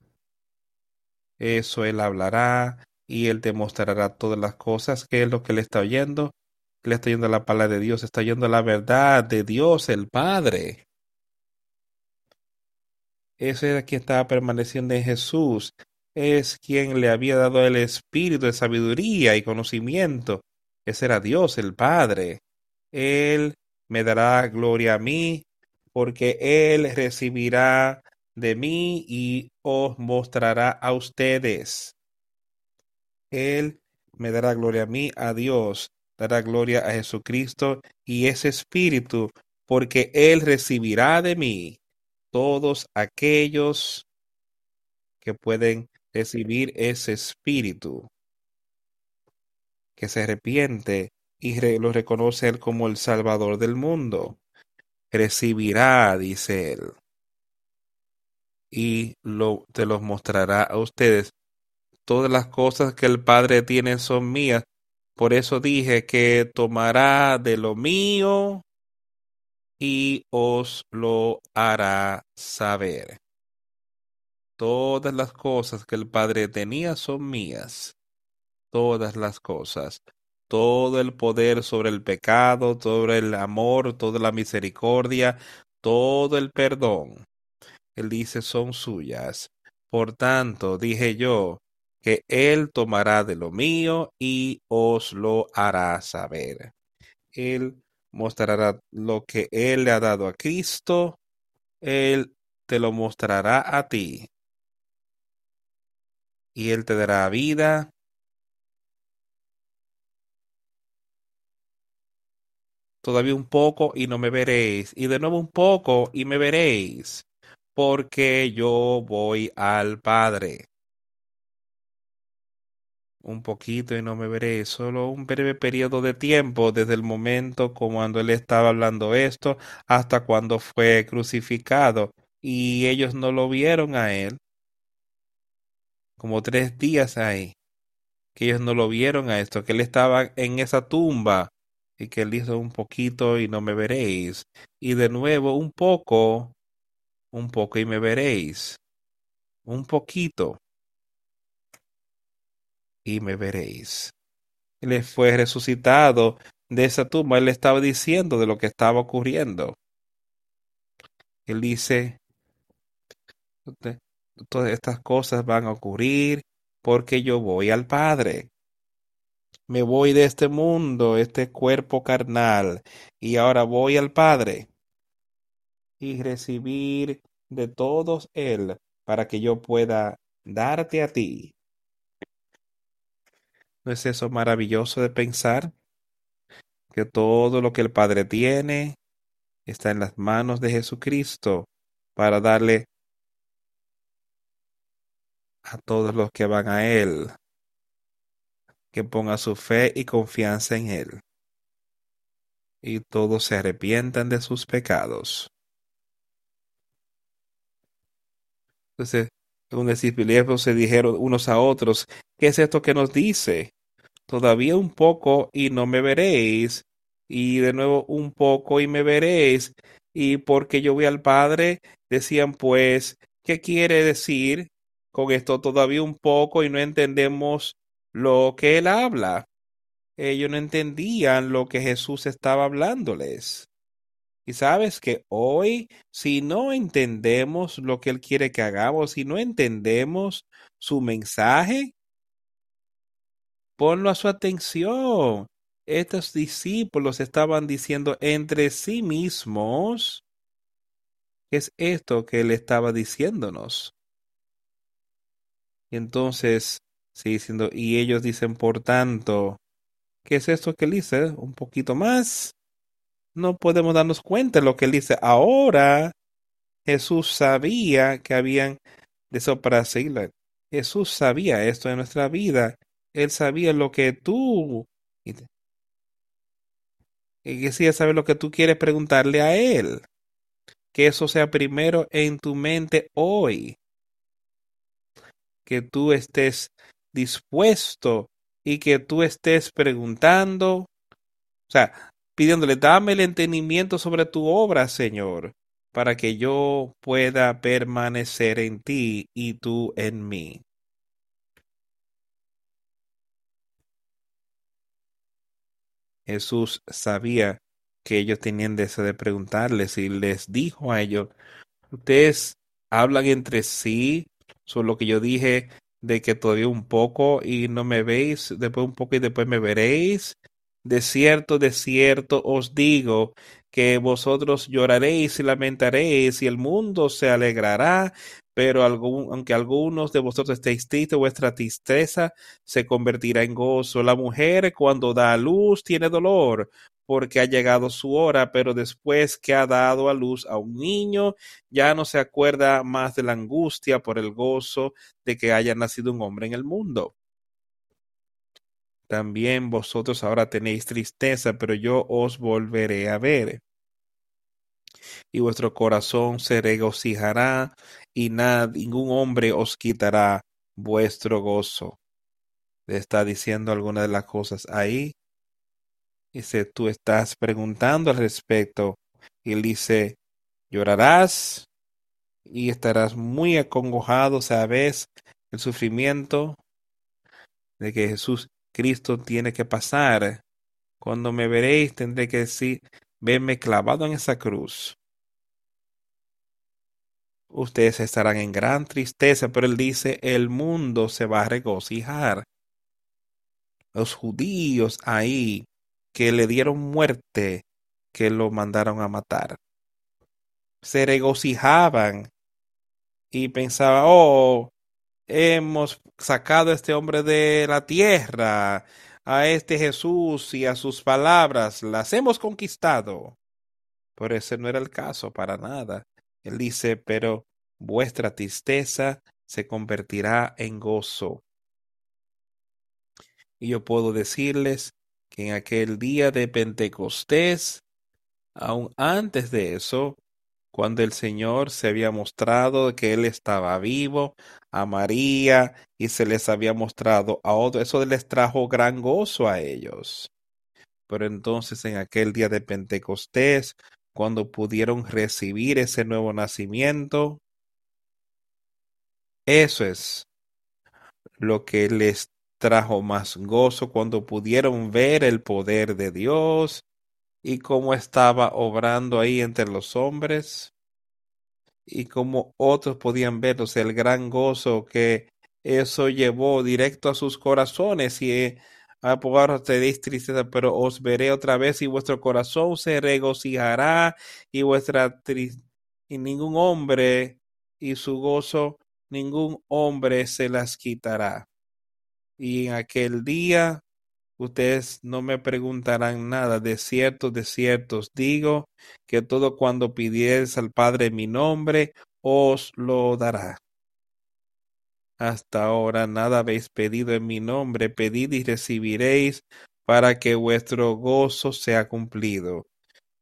eso Él hablará y Él te mostrará todas las cosas, que es lo que Él está oyendo. Él está oyendo la palabra de Dios, está oyendo la verdad de Dios, el Padre. Ese era quien estaba permaneciendo en Jesús. Es quien le había dado el espíritu de sabiduría y conocimiento. Ese era Dios, el Padre. Él me dará gloria a mí, porque Él recibirá de mí y os mostrará a ustedes. Él me dará gloria a mí, a Dios, dará gloria a Jesucristo y ese espíritu, porque Él recibirá de mí todos aquellos que pueden recibir ese espíritu, que se arrepiente y lo reconoce como el Salvador del mundo. Recibirá, dice Él, y te los mostrará a ustedes. Todas las cosas que el Padre tiene son mías. Por eso dije que tomará de lo mío y os lo hará saber. Todas las cosas que el Padre tenía son mías. Todas las cosas. Todo el poder sobre el pecado, todo el amor, toda la misericordia, todo el perdón. Él dice son suyas. Por tanto, dije yo, que Él tomará de lo mío y os lo hará saber. Él mostrará lo que Él le ha dado a Cristo, Él te lo mostrará a ti. Y Él te dará vida. Todavía un poco y no me veréis. Y de nuevo un poco y me veréis. Porque yo voy al Padre un poquito y no me veré, solo un breve periodo de tiempo desde el momento cuando él estaba hablando esto hasta cuando fue crucificado. y ellos no lo vieron a él, como tres días ahí, que ellos no lo vieron a esto, que él estaba en esa tumba y que él hizo un poquito y no me veréis, y de nuevo un poco, un poco y me veréis, un poquito y me veréis. Él fue resucitado de esa tumba, él estaba diciendo de lo que estaba ocurriendo. Él dice, todas estas cosas van a ocurrir porque yo voy al Padre. Me voy de este mundo, este cuerpo carnal, y ahora voy al Padre y recibir de todos Él para que yo pueda darte a ti. ¿No es eso maravilloso de pensar? Que todo lo que el Padre tiene está en las manos de Jesucristo para darle a todos los que van a Él, que pongan su fe y confianza en Él, y todos se arrepientan de sus pecados. Entonces, los discípulos se dijeron unos a otros, ¿qué es esto que nos dice? Todavía un poco y no me veréis, y de nuevo un poco y me veréis, y porque yo voy al Padre, decían pues, ¿qué quiere decir con esto todavía un poco y no entendemos lo que él habla? Ellos no entendían lo que Jesús estaba hablándoles. Y sabes que hoy, si no entendemos lo que Él quiere que hagamos, si no entendemos su mensaje, ponlo a su atención. Estos discípulos estaban diciendo entre sí mismos, ¿qué es esto que Él estaba diciéndonos? Y entonces, sí, diciendo, y ellos dicen, por tanto, ¿qué es esto que Él dice? Un poquito más no podemos darnos cuenta de lo que él dice. Ahora Jesús sabía que habían desaparecido. Jesús sabía esto de nuestra vida. Él sabía lo que tú y quisiera saber lo que tú quieres preguntarle a él. Que eso sea primero en tu mente hoy. Que tú estés dispuesto y que tú estés preguntando. O sea, pidiéndole, dame el entendimiento sobre tu obra, Señor, para que yo pueda permanecer en ti y tú en mí. Jesús sabía que ellos tenían deseo de preguntarles y les dijo a ellos, ustedes hablan entre sí sobre lo que yo dije de que todavía un poco y no me veis, después un poco y después me veréis. De cierto, de cierto os digo que vosotros lloraréis y lamentaréis y el mundo se alegrará, pero aunque algunos de vosotros estéis tristes, vuestra tristeza se convertirá en gozo. La mujer cuando da a luz tiene dolor porque ha llegado su hora, pero después que ha dado a luz a un niño, ya no se acuerda más de la angustia por el gozo de que haya nacido un hombre en el mundo también vosotros ahora tenéis tristeza, pero yo os volveré a ver. Y vuestro corazón se regocijará, y nada, ningún hombre os quitará vuestro gozo. Le está diciendo alguna de las cosas ahí. Dice, tú estás preguntando al respecto. Y él dice, llorarás y estarás muy acongojado, sabes, el sufrimiento de que Jesús Cristo tiene que pasar. Cuando me veréis tendré que decir, venme clavado en esa cruz. Ustedes estarán en gran tristeza, pero él dice, el mundo se va a regocijar. Los judíos ahí que le dieron muerte, que lo mandaron a matar, se regocijaban y pensaban, oh, hemos sacado a este hombre de la tierra, a este Jesús y a sus palabras, las hemos conquistado. Pero ese no era el caso para nada. Él dice, pero vuestra tristeza se convertirá en gozo. Y yo puedo decirles que en aquel día de Pentecostés, aún antes de eso, cuando el Señor se había mostrado que Él estaba vivo, a María y se les había mostrado a otros. Eso les trajo gran gozo a ellos. Pero entonces en aquel día de Pentecostés, cuando pudieron recibir ese nuevo nacimiento, eso es lo que les trajo más gozo cuando pudieron ver el poder de Dios y cómo estaba obrando ahí entre los hombres y cómo otros podían ver, o sea, el gran gozo que eso llevó directo a sus corazones y eh, a ahora tenéis tristeza, pero os veré otra vez y vuestro corazón se regocijará y vuestra y ningún hombre y su gozo ningún hombre se las quitará. Y en aquel día ustedes no me preguntarán nada. De cierto, de cierto os digo que todo cuando pidieres al Padre mi nombre, os lo dará. Hasta ahora nada habéis pedido en mi nombre, pedid y recibiréis para que vuestro gozo sea cumplido.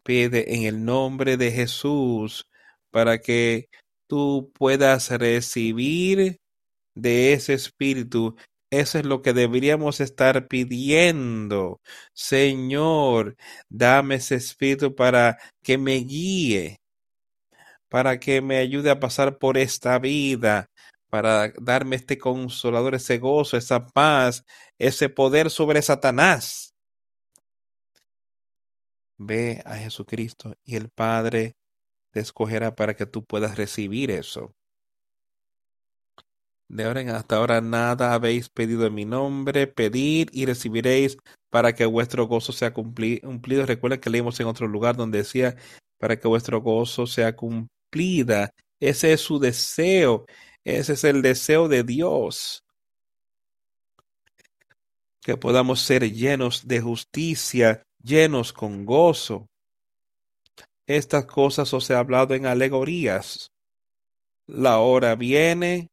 Pide en el nombre de Jesús para que tú puedas recibir de ese espíritu eso es lo que deberíamos estar pidiendo. Señor, dame ese espíritu para que me guíe, para que me ayude a pasar por esta vida, para darme este consolador, ese gozo, esa paz, ese poder sobre Satanás. Ve a Jesucristo y el Padre te escogerá para que tú puedas recibir eso. De ahora en hasta ahora nada habéis pedido en mi nombre, pedid y recibiréis para que vuestro gozo sea cumplido. Recuerda que leímos en otro lugar donde decía para que vuestro gozo sea cumplida. Ese es su deseo, ese es el deseo de Dios. Que podamos ser llenos de justicia, llenos con gozo. Estas cosas os he hablado en alegorías. La hora viene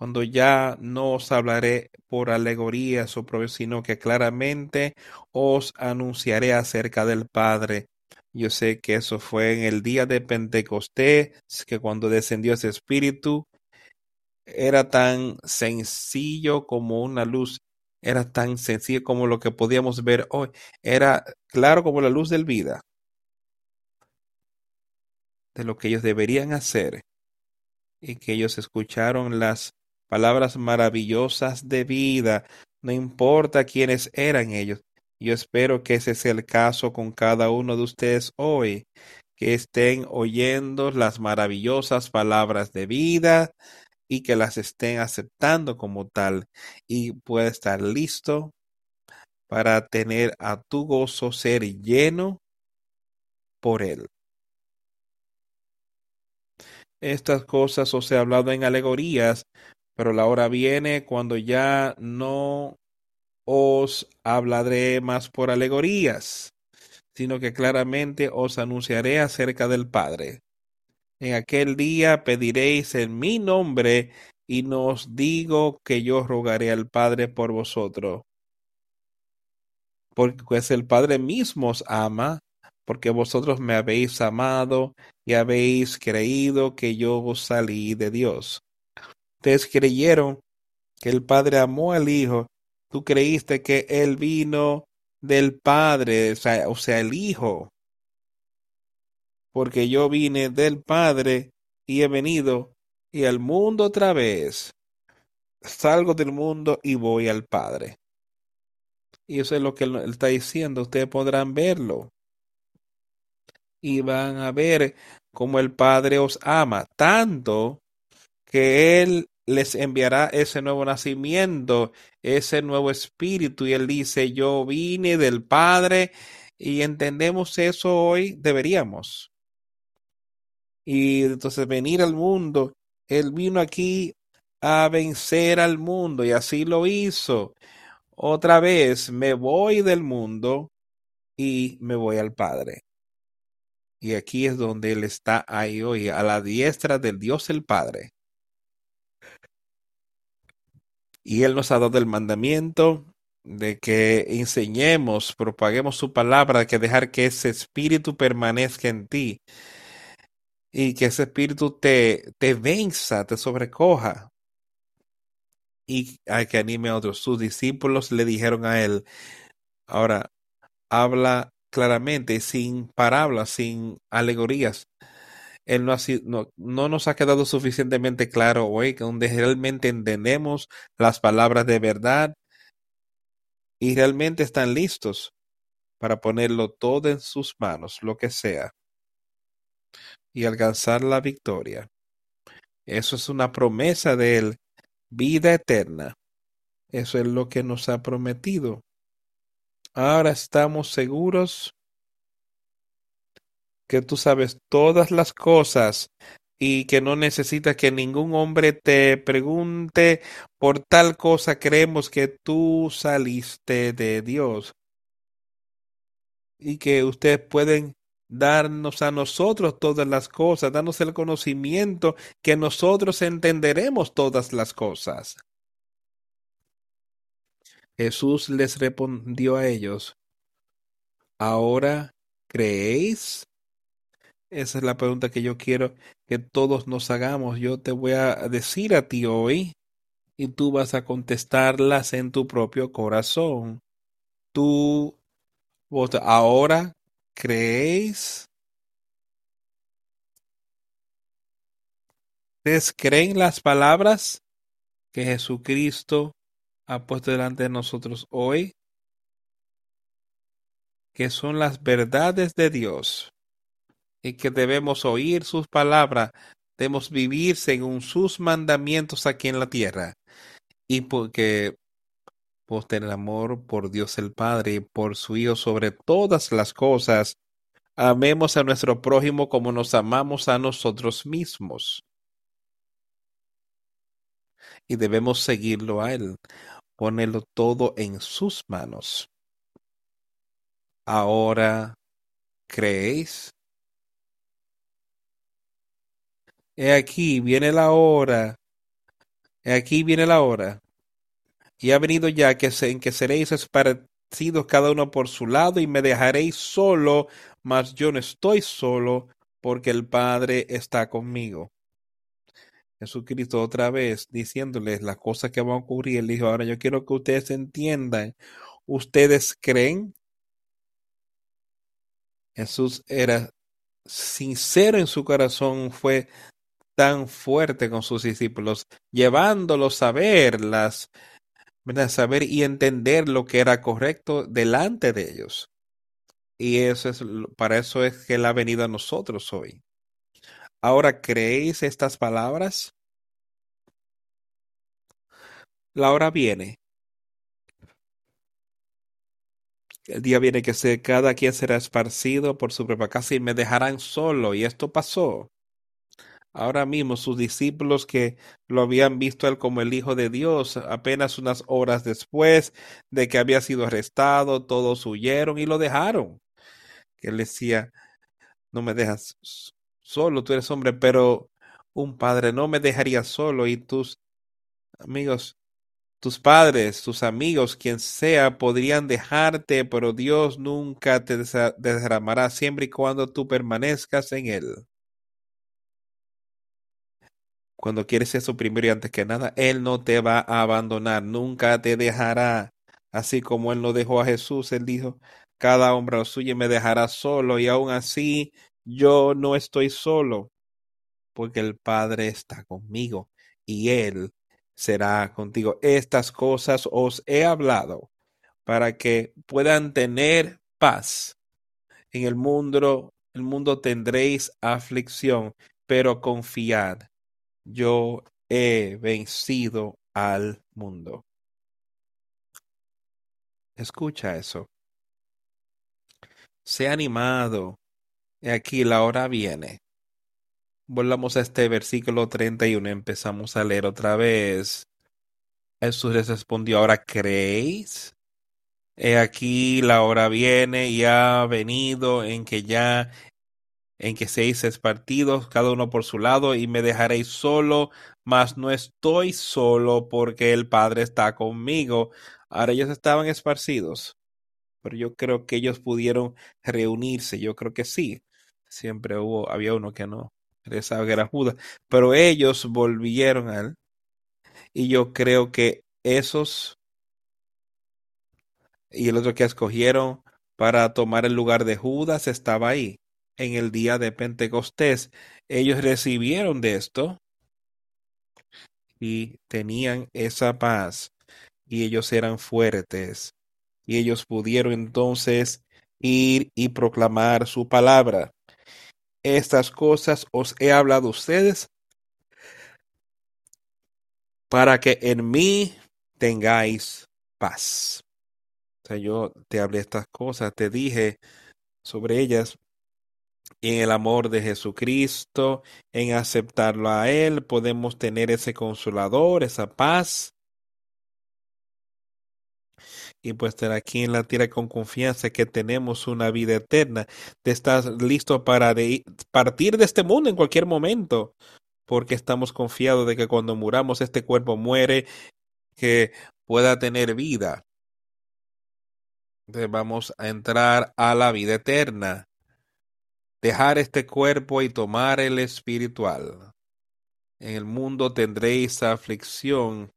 cuando ya no os hablaré por alegorías o sino que claramente os anunciaré acerca del Padre. Yo sé que eso fue en el día de Pentecostés, que cuando descendió ese Espíritu, era tan sencillo como una luz, era tan sencillo como lo que podíamos ver hoy, era claro como la luz del vida, de lo que ellos deberían hacer y que ellos escucharon las palabras maravillosas de vida, no importa quiénes eran ellos. Yo espero que ese sea el caso con cada uno de ustedes hoy, que estén oyendo las maravillosas palabras de vida y que las estén aceptando como tal y pueda estar listo para tener a tu gozo ser lleno por él. Estas cosas os he hablado en alegorías, pero la hora viene cuando ya no os hablaré más por alegorías, sino que claramente os anunciaré acerca del Padre. En aquel día pediréis en mi nombre, y no os digo que yo rogaré al Padre por vosotros, porque pues el Padre mismo os ama, porque vosotros me habéis amado y habéis creído que yo salí de Dios. Ustedes creyeron que el Padre amó al Hijo. Tú creíste que Él vino del Padre, o sea, el Hijo. Porque yo vine del Padre y he venido y al mundo otra vez. Salgo del mundo y voy al Padre. Y eso es lo que él está diciendo. Ustedes podrán verlo. Y van a ver cómo el Padre os ama tanto que Él les enviará ese nuevo nacimiento, ese nuevo espíritu. Y Él dice, yo vine del Padre y entendemos eso hoy, deberíamos. Y entonces venir al mundo, Él vino aquí a vencer al mundo y así lo hizo. Otra vez me voy del mundo y me voy al Padre. Y aquí es donde Él está ahí hoy, a la diestra del Dios el Padre. Y Él nos ha dado el mandamiento de que enseñemos, propaguemos su palabra, que dejar que ese espíritu permanezca en ti. y que ese espíritu te, te venza, te sobrecoja y a que anime a otros. Sus discípulos le dijeron a él, ahora habla claramente, sin parábolas, sin alegorías. Él no, ha no, no, nos ha quedado suficientemente claro hoy, donde realmente entendemos las palabras de verdad y realmente están listos para ponerlo todo en sus manos, lo que sea, y alcanzar la victoria. Eso es una promesa de Él, vida eterna. Eso es lo que nos ha prometido. Ahora estamos seguros que tú sabes todas las cosas y que no necesitas que ningún hombre te pregunte por tal cosa creemos que tú saliste de Dios y que ustedes pueden darnos a nosotros todas las cosas, darnos el conocimiento que nosotros entenderemos todas las cosas. Jesús les respondió a ellos, ¿ahora creéis? Esa es la pregunta que yo quiero que todos nos hagamos. Yo te voy a decir a ti hoy y tú vas a contestarlas en tu propio corazón. Tú ahora creéis. ¿Ustedes creen las palabras que Jesucristo ha puesto delante de nosotros hoy? Que son las verdades de Dios y que debemos oír sus palabras, debemos vivir según sus mandamientos aquí en la tierra. Y porque por tener amor por Dios el Padre y por su Hijo sobre todas las cosas, amemos a nuestro prójimo como nos amamos a nosotros mismos. Y debemos seguirlo a Él, ponerlo todo en sus manos. Ahora, ¿creéis? He aquí viene la hora. He aquí viene la hora. Y ha venido ya que en que seréis esparcidos cada uno por su lado y me dejaréis solo, mas yo no estoy solo porque el Padre está conmigo. Jesucristo otra vez diciéndoles las cosas que van a ocurrir. Él dijo, ahora yo quiero que ustedes entiendan. ¿Ustedes creen? Jesús era sincero en su corazón, fue tan fuerte con sus discípulos, llevándolos a ver las, saber y entender lo que era correcto delante de ellos. Y eso es, para eso es que Él ha venido a nosotros hoy. Ahora, ¿creéis estas palabras? La hora viene. El día viene que se, cada quien será esparcido por su propia casa y me dejarán solo. Y esto pasó. Ahora mismo sus discípulos que lo habían visto él como el Hijo de Dios, apenas unas horas después de que había sido arrestado, todos huyeron y lo dejaron. Él decía, no me dejas solo, tú eres hombre, pero un padre no me dejaría solo y tus amigos, tus padres, tus amigos, quien sea, podrían dejarte, pero Dios nunca te derramará siempre y cuando tú permanezcas en él. Cuando quieres eso primero y antes que nada, Él no te va a abandonar, nunca te dejará. Así como Él no dejó a Jesús, Él dijo, cada hombre lo suyo me dejará solo y aún así yo no estoy solo, porque el Padre está conmigo y Él será contigo. Estas cosas os he hablado para que puedan tener paz. En el mundo, el mundo tendréis aflicción, pero confiad yo he vencido al mundo. Escucha eso. Sea animado. Aquí la hora viene. Volvamos a este versículo 31. Empezamos a leer otra vez. Jesús les respondió, ¿ahora creéis? He aquí la hora viene y ha venido en que ya en que seis partidos, cada uno por su lado, y me dejaréis solo, mas no estoy solo porque el Padre está conmigo. Ahora ellos estaban esparcidos, pero yo creo que ellos pudieron reunirse, yo creo que sí. Siempre hubo, había uno que no, que era Judas, pero ellos volvieron a él y yo creo que esos y el otro que escogieron para tomar el lugar de Judas estaba ahí en el día de Pentecostés. Ellos recibieron de esto y tenían esa paz y ellos eran fuertes y ellos pudieron entonces ir y proclamar su palabra. Estas cosas os he hablado a ustedes para que en mí tengáis paz. O sea, yo te hablé estas cosas, te dije sobre ellas en el amor de Jesucristo, en aceptarlo a Él, podemos tener ese consolador, esa paz. Y pues estar aquí en la tierra con confianza que tenemos una vida eterna. Te estás listo para partir de este mundo en cualquier momento, porque estamos confiados de que cuando muramos este cuerpo muere, que pueda tener vida. Entonces vamos a entrar a la vida eterna dejar este cuerpo y tomar el espiritual. En el mundo tendréis aflicción.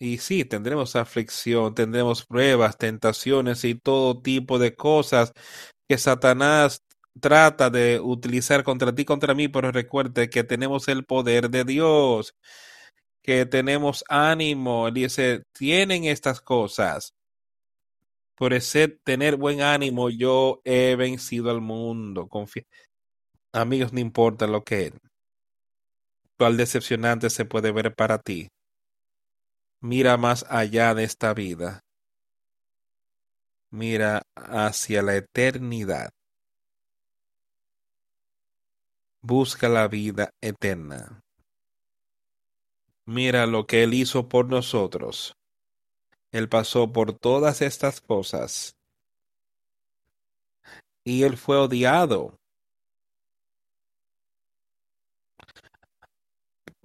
Y sí, tendremos aflicción, tendremos pruebas, tentaciones y todo tipo de cosas que Satanás trata de utilizar contra ti, contra mí, pero recuerde que tenemos el poder de Dios, que tenemos ánimo. Él dice, tienen estas cosas. Por ese tener buen ánimo, yo he vencido al mundo. Confía. Amigos, no importa lo que cuál decepcionante se puede ver para ti. Mira más allá de esta vida. Mira hacia la eternidad. Busca la vida eterna. Mira lo que Él hizo por nosotros. Él pasó por todas estas cosas. Y Él fue odiado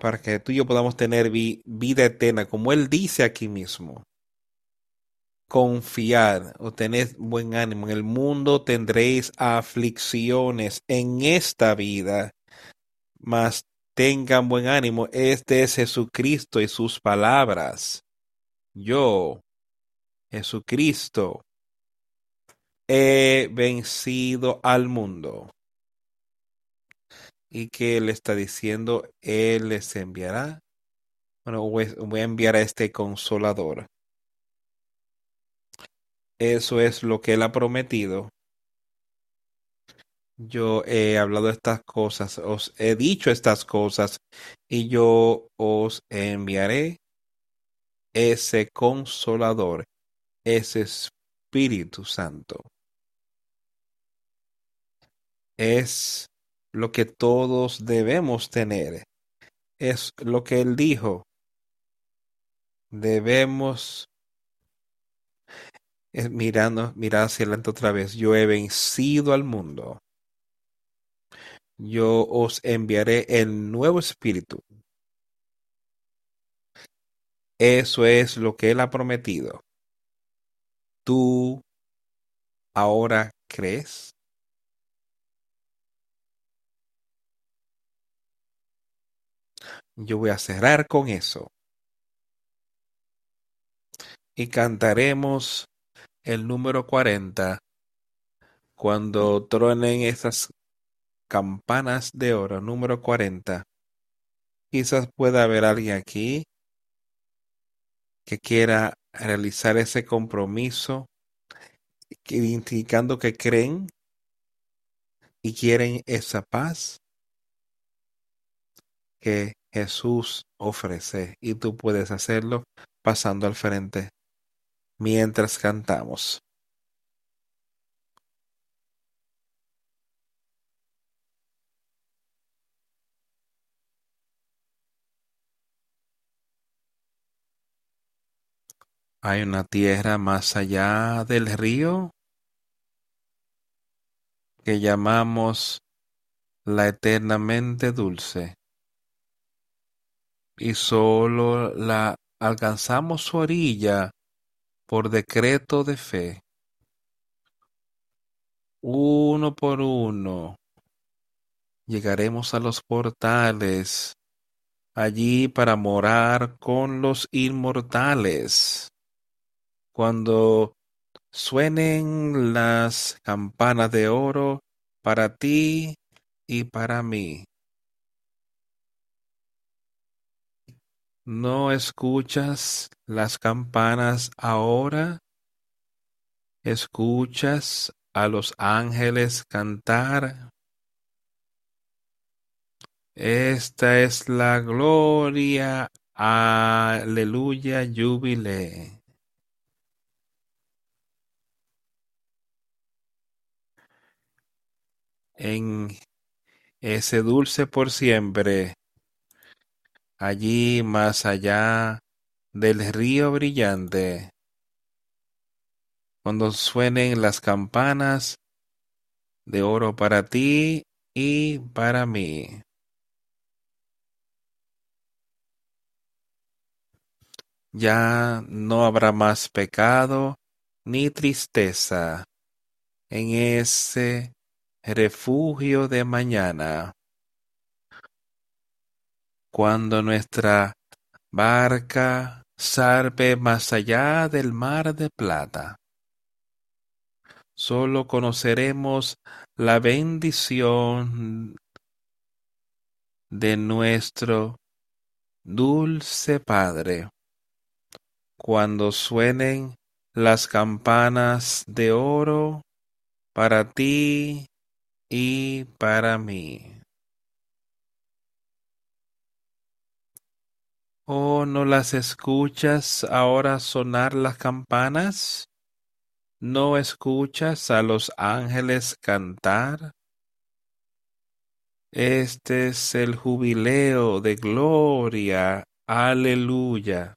para que tú y yo podamos tener vida eterna, como Él dice aquí mismo. Confiad o tened buen ánimo. En el mundo tendréis aflicciones en esta vida, mas tengan buen ánimo. Este es Jesucristo y sus palabras. Yo, Jesucristo, he vencido al mundo y que él está diciendo, él les enviará. Bueno, voy a enviar a este consolador. Eso es lo que él ha prometido. Yo he hablado estas cosas, os he dicho estas cosas, y yo os enviaré ese consolador, ese Espíritu Santo. Es lo que todos debemos tener. Es lo que él dijo. Debemos mirando, mirar hacia adelante otra vez. Yo he vencido al mundo. Yo os enviaré el nuevo espíritu. Eso es lo que él ha prometido. ¿Tú ahora crees? Yo voy a cerrar con eso. Y cantaremos el número 40 cuando truenen esas campanas de oro, número 40. Quizás pueda haber alguien aquí que quiera realizar ese compromiso, indicando que creen y quieren esa paz que Jesús ofrece y tú puedes hacerlo pasando al frente mientras cantamos. Hay una tierra más allá del río que llamamos la eternamente dulce y solo la alcanzamos su orilla por decreto de fe. Uno por uno llegaremos a los portales, allí para morar con los inmortales. Cuando suenen las campanas de oro para ti y para mí. ¿No escuchas las campanas ahora? ¿Escuchas a los ángeles cantar? Esta es la gloria, aleluya, júbile. En ese dulce por siempre, allí más allá del río brillante, cuando suenen las campanas de oro para ti y para mí. Ya no habrá más pecado ni tristeza en ese refugio de mañana. Cuando nuestra barca zarpe más allá del mar de plata, solo conoceremos la bendición de nuestro dulce Padre cuando suenen las campanas de oro para ti y para mí. ¿Oh, no las escuchas ahora sonar las campanas? ¿No escuchas a los ángeles cantar? Este es el jubileo de gloria. Aleluya.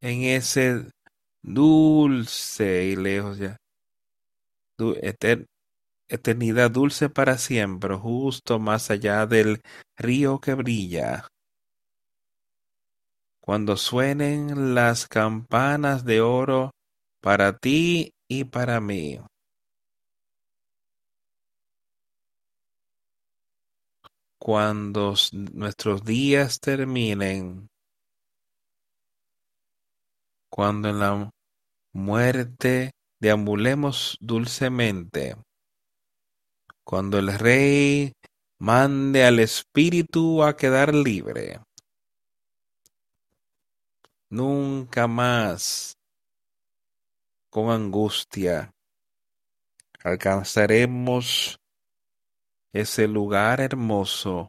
En ese dulce y lejos ya. Eternidad dulce para siempre, justo más allá del río que brilla. Cuando suenen las campanas de oro para ti y para mí. Cuando nuestros días terminen, cuando en la muerte deambulemos dulcemente, cuando el Rey mande al Espíritu a quedar libre. Nunca más con angustia alcanzaremos ese lugar hermoso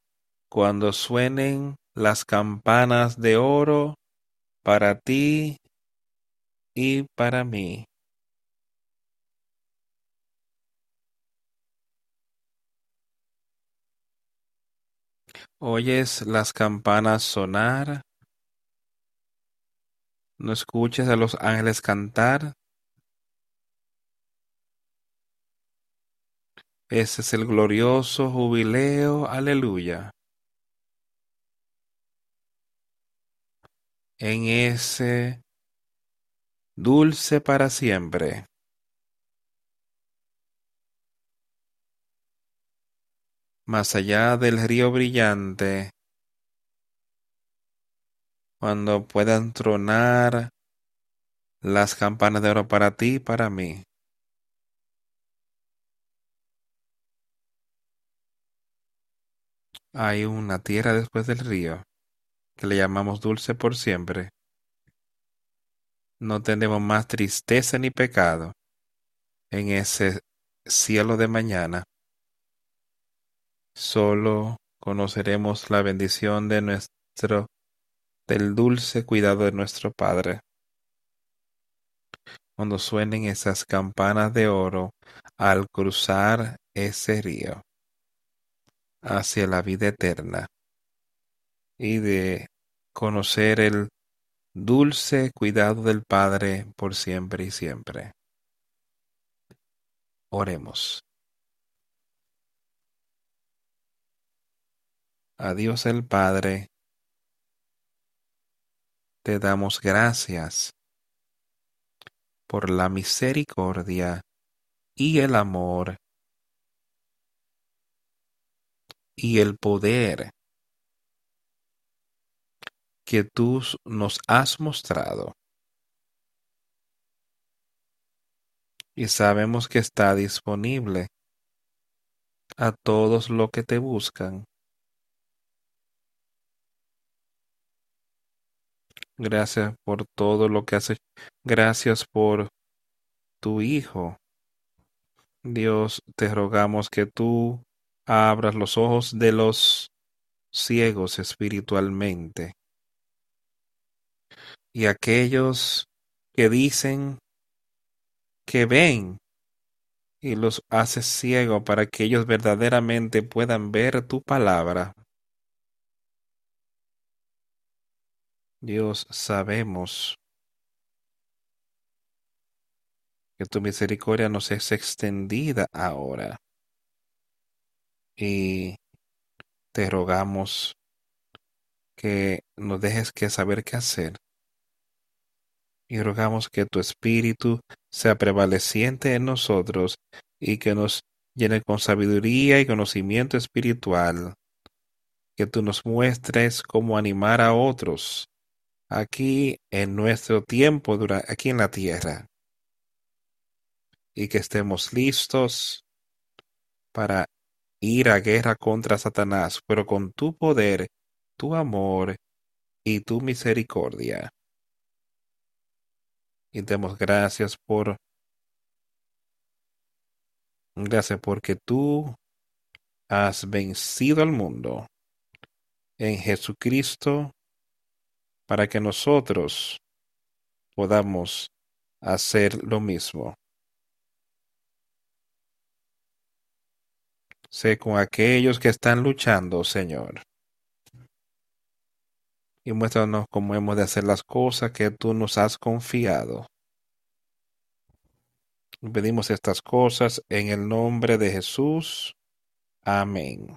cuando suenen las campanas de oro para ti y para mí. ¿Oyes las campanas sonar? ¿No escuchas a los ángeles cantar? Ese es el glorioso jubileo, aleluya. En ese dulce para siempre. Más allá del río brillante, cuando puedan tronar las campanas de oro para ti y para mí. Hay una tierra después del río que le llamamos dulce por siempre. No tenemos más tristeza ni pecado en ese cielo de mañana. Solo conoceremos la bendición de nuestro del dulce cuidado de nuestro Padre. Cuando suenen esas campanas de oro al cruzar ese río hacia la vida eterna y de conocer el dulce cuidado del Padre por siempre y siempre. Oremos. A Dios el Padre, te damos gracias por la misericordia y el amor y el poder que tú nos has mostrado. Y sabemos que está disponible a todos los que te buscan. Gracias por todo lo que haces. Gracias por tu Hijo. Dios, te rogamos que tú abras los ojos de los ciegos espiritualmente. Y aquellos que dicen que ven y los haces ciegos para que ellos verdaderamente puedan ver tu palabra. Dios, sabemos que tu misericordia nos es extendida ahora. Y te rogamos que nos dejes que saber qué hacer. Y rogamos que tu espíritu sea prevaleciente en nosotros y que nos llene con sabiduría y conocimiento espiritual. Que tú nos muestres cómo animar a otros aquí en nuestro tiempo, aquí en la tierra. Y que estemos listos para ir a guerra contra Satanás, pero con tu poder, tu amor y tu misericordia. Y demos gracias por gracias porque tú has vencido al mundo en Jesucristo para que nosotros podamos hacer lo mismo. Sé con aquellos que están luchando, Señor. Y muéstranos cómo hemos de hacer las cosas que tú nos has confiado. Pedimos estas cosas en el nombre de Jesús. Amén.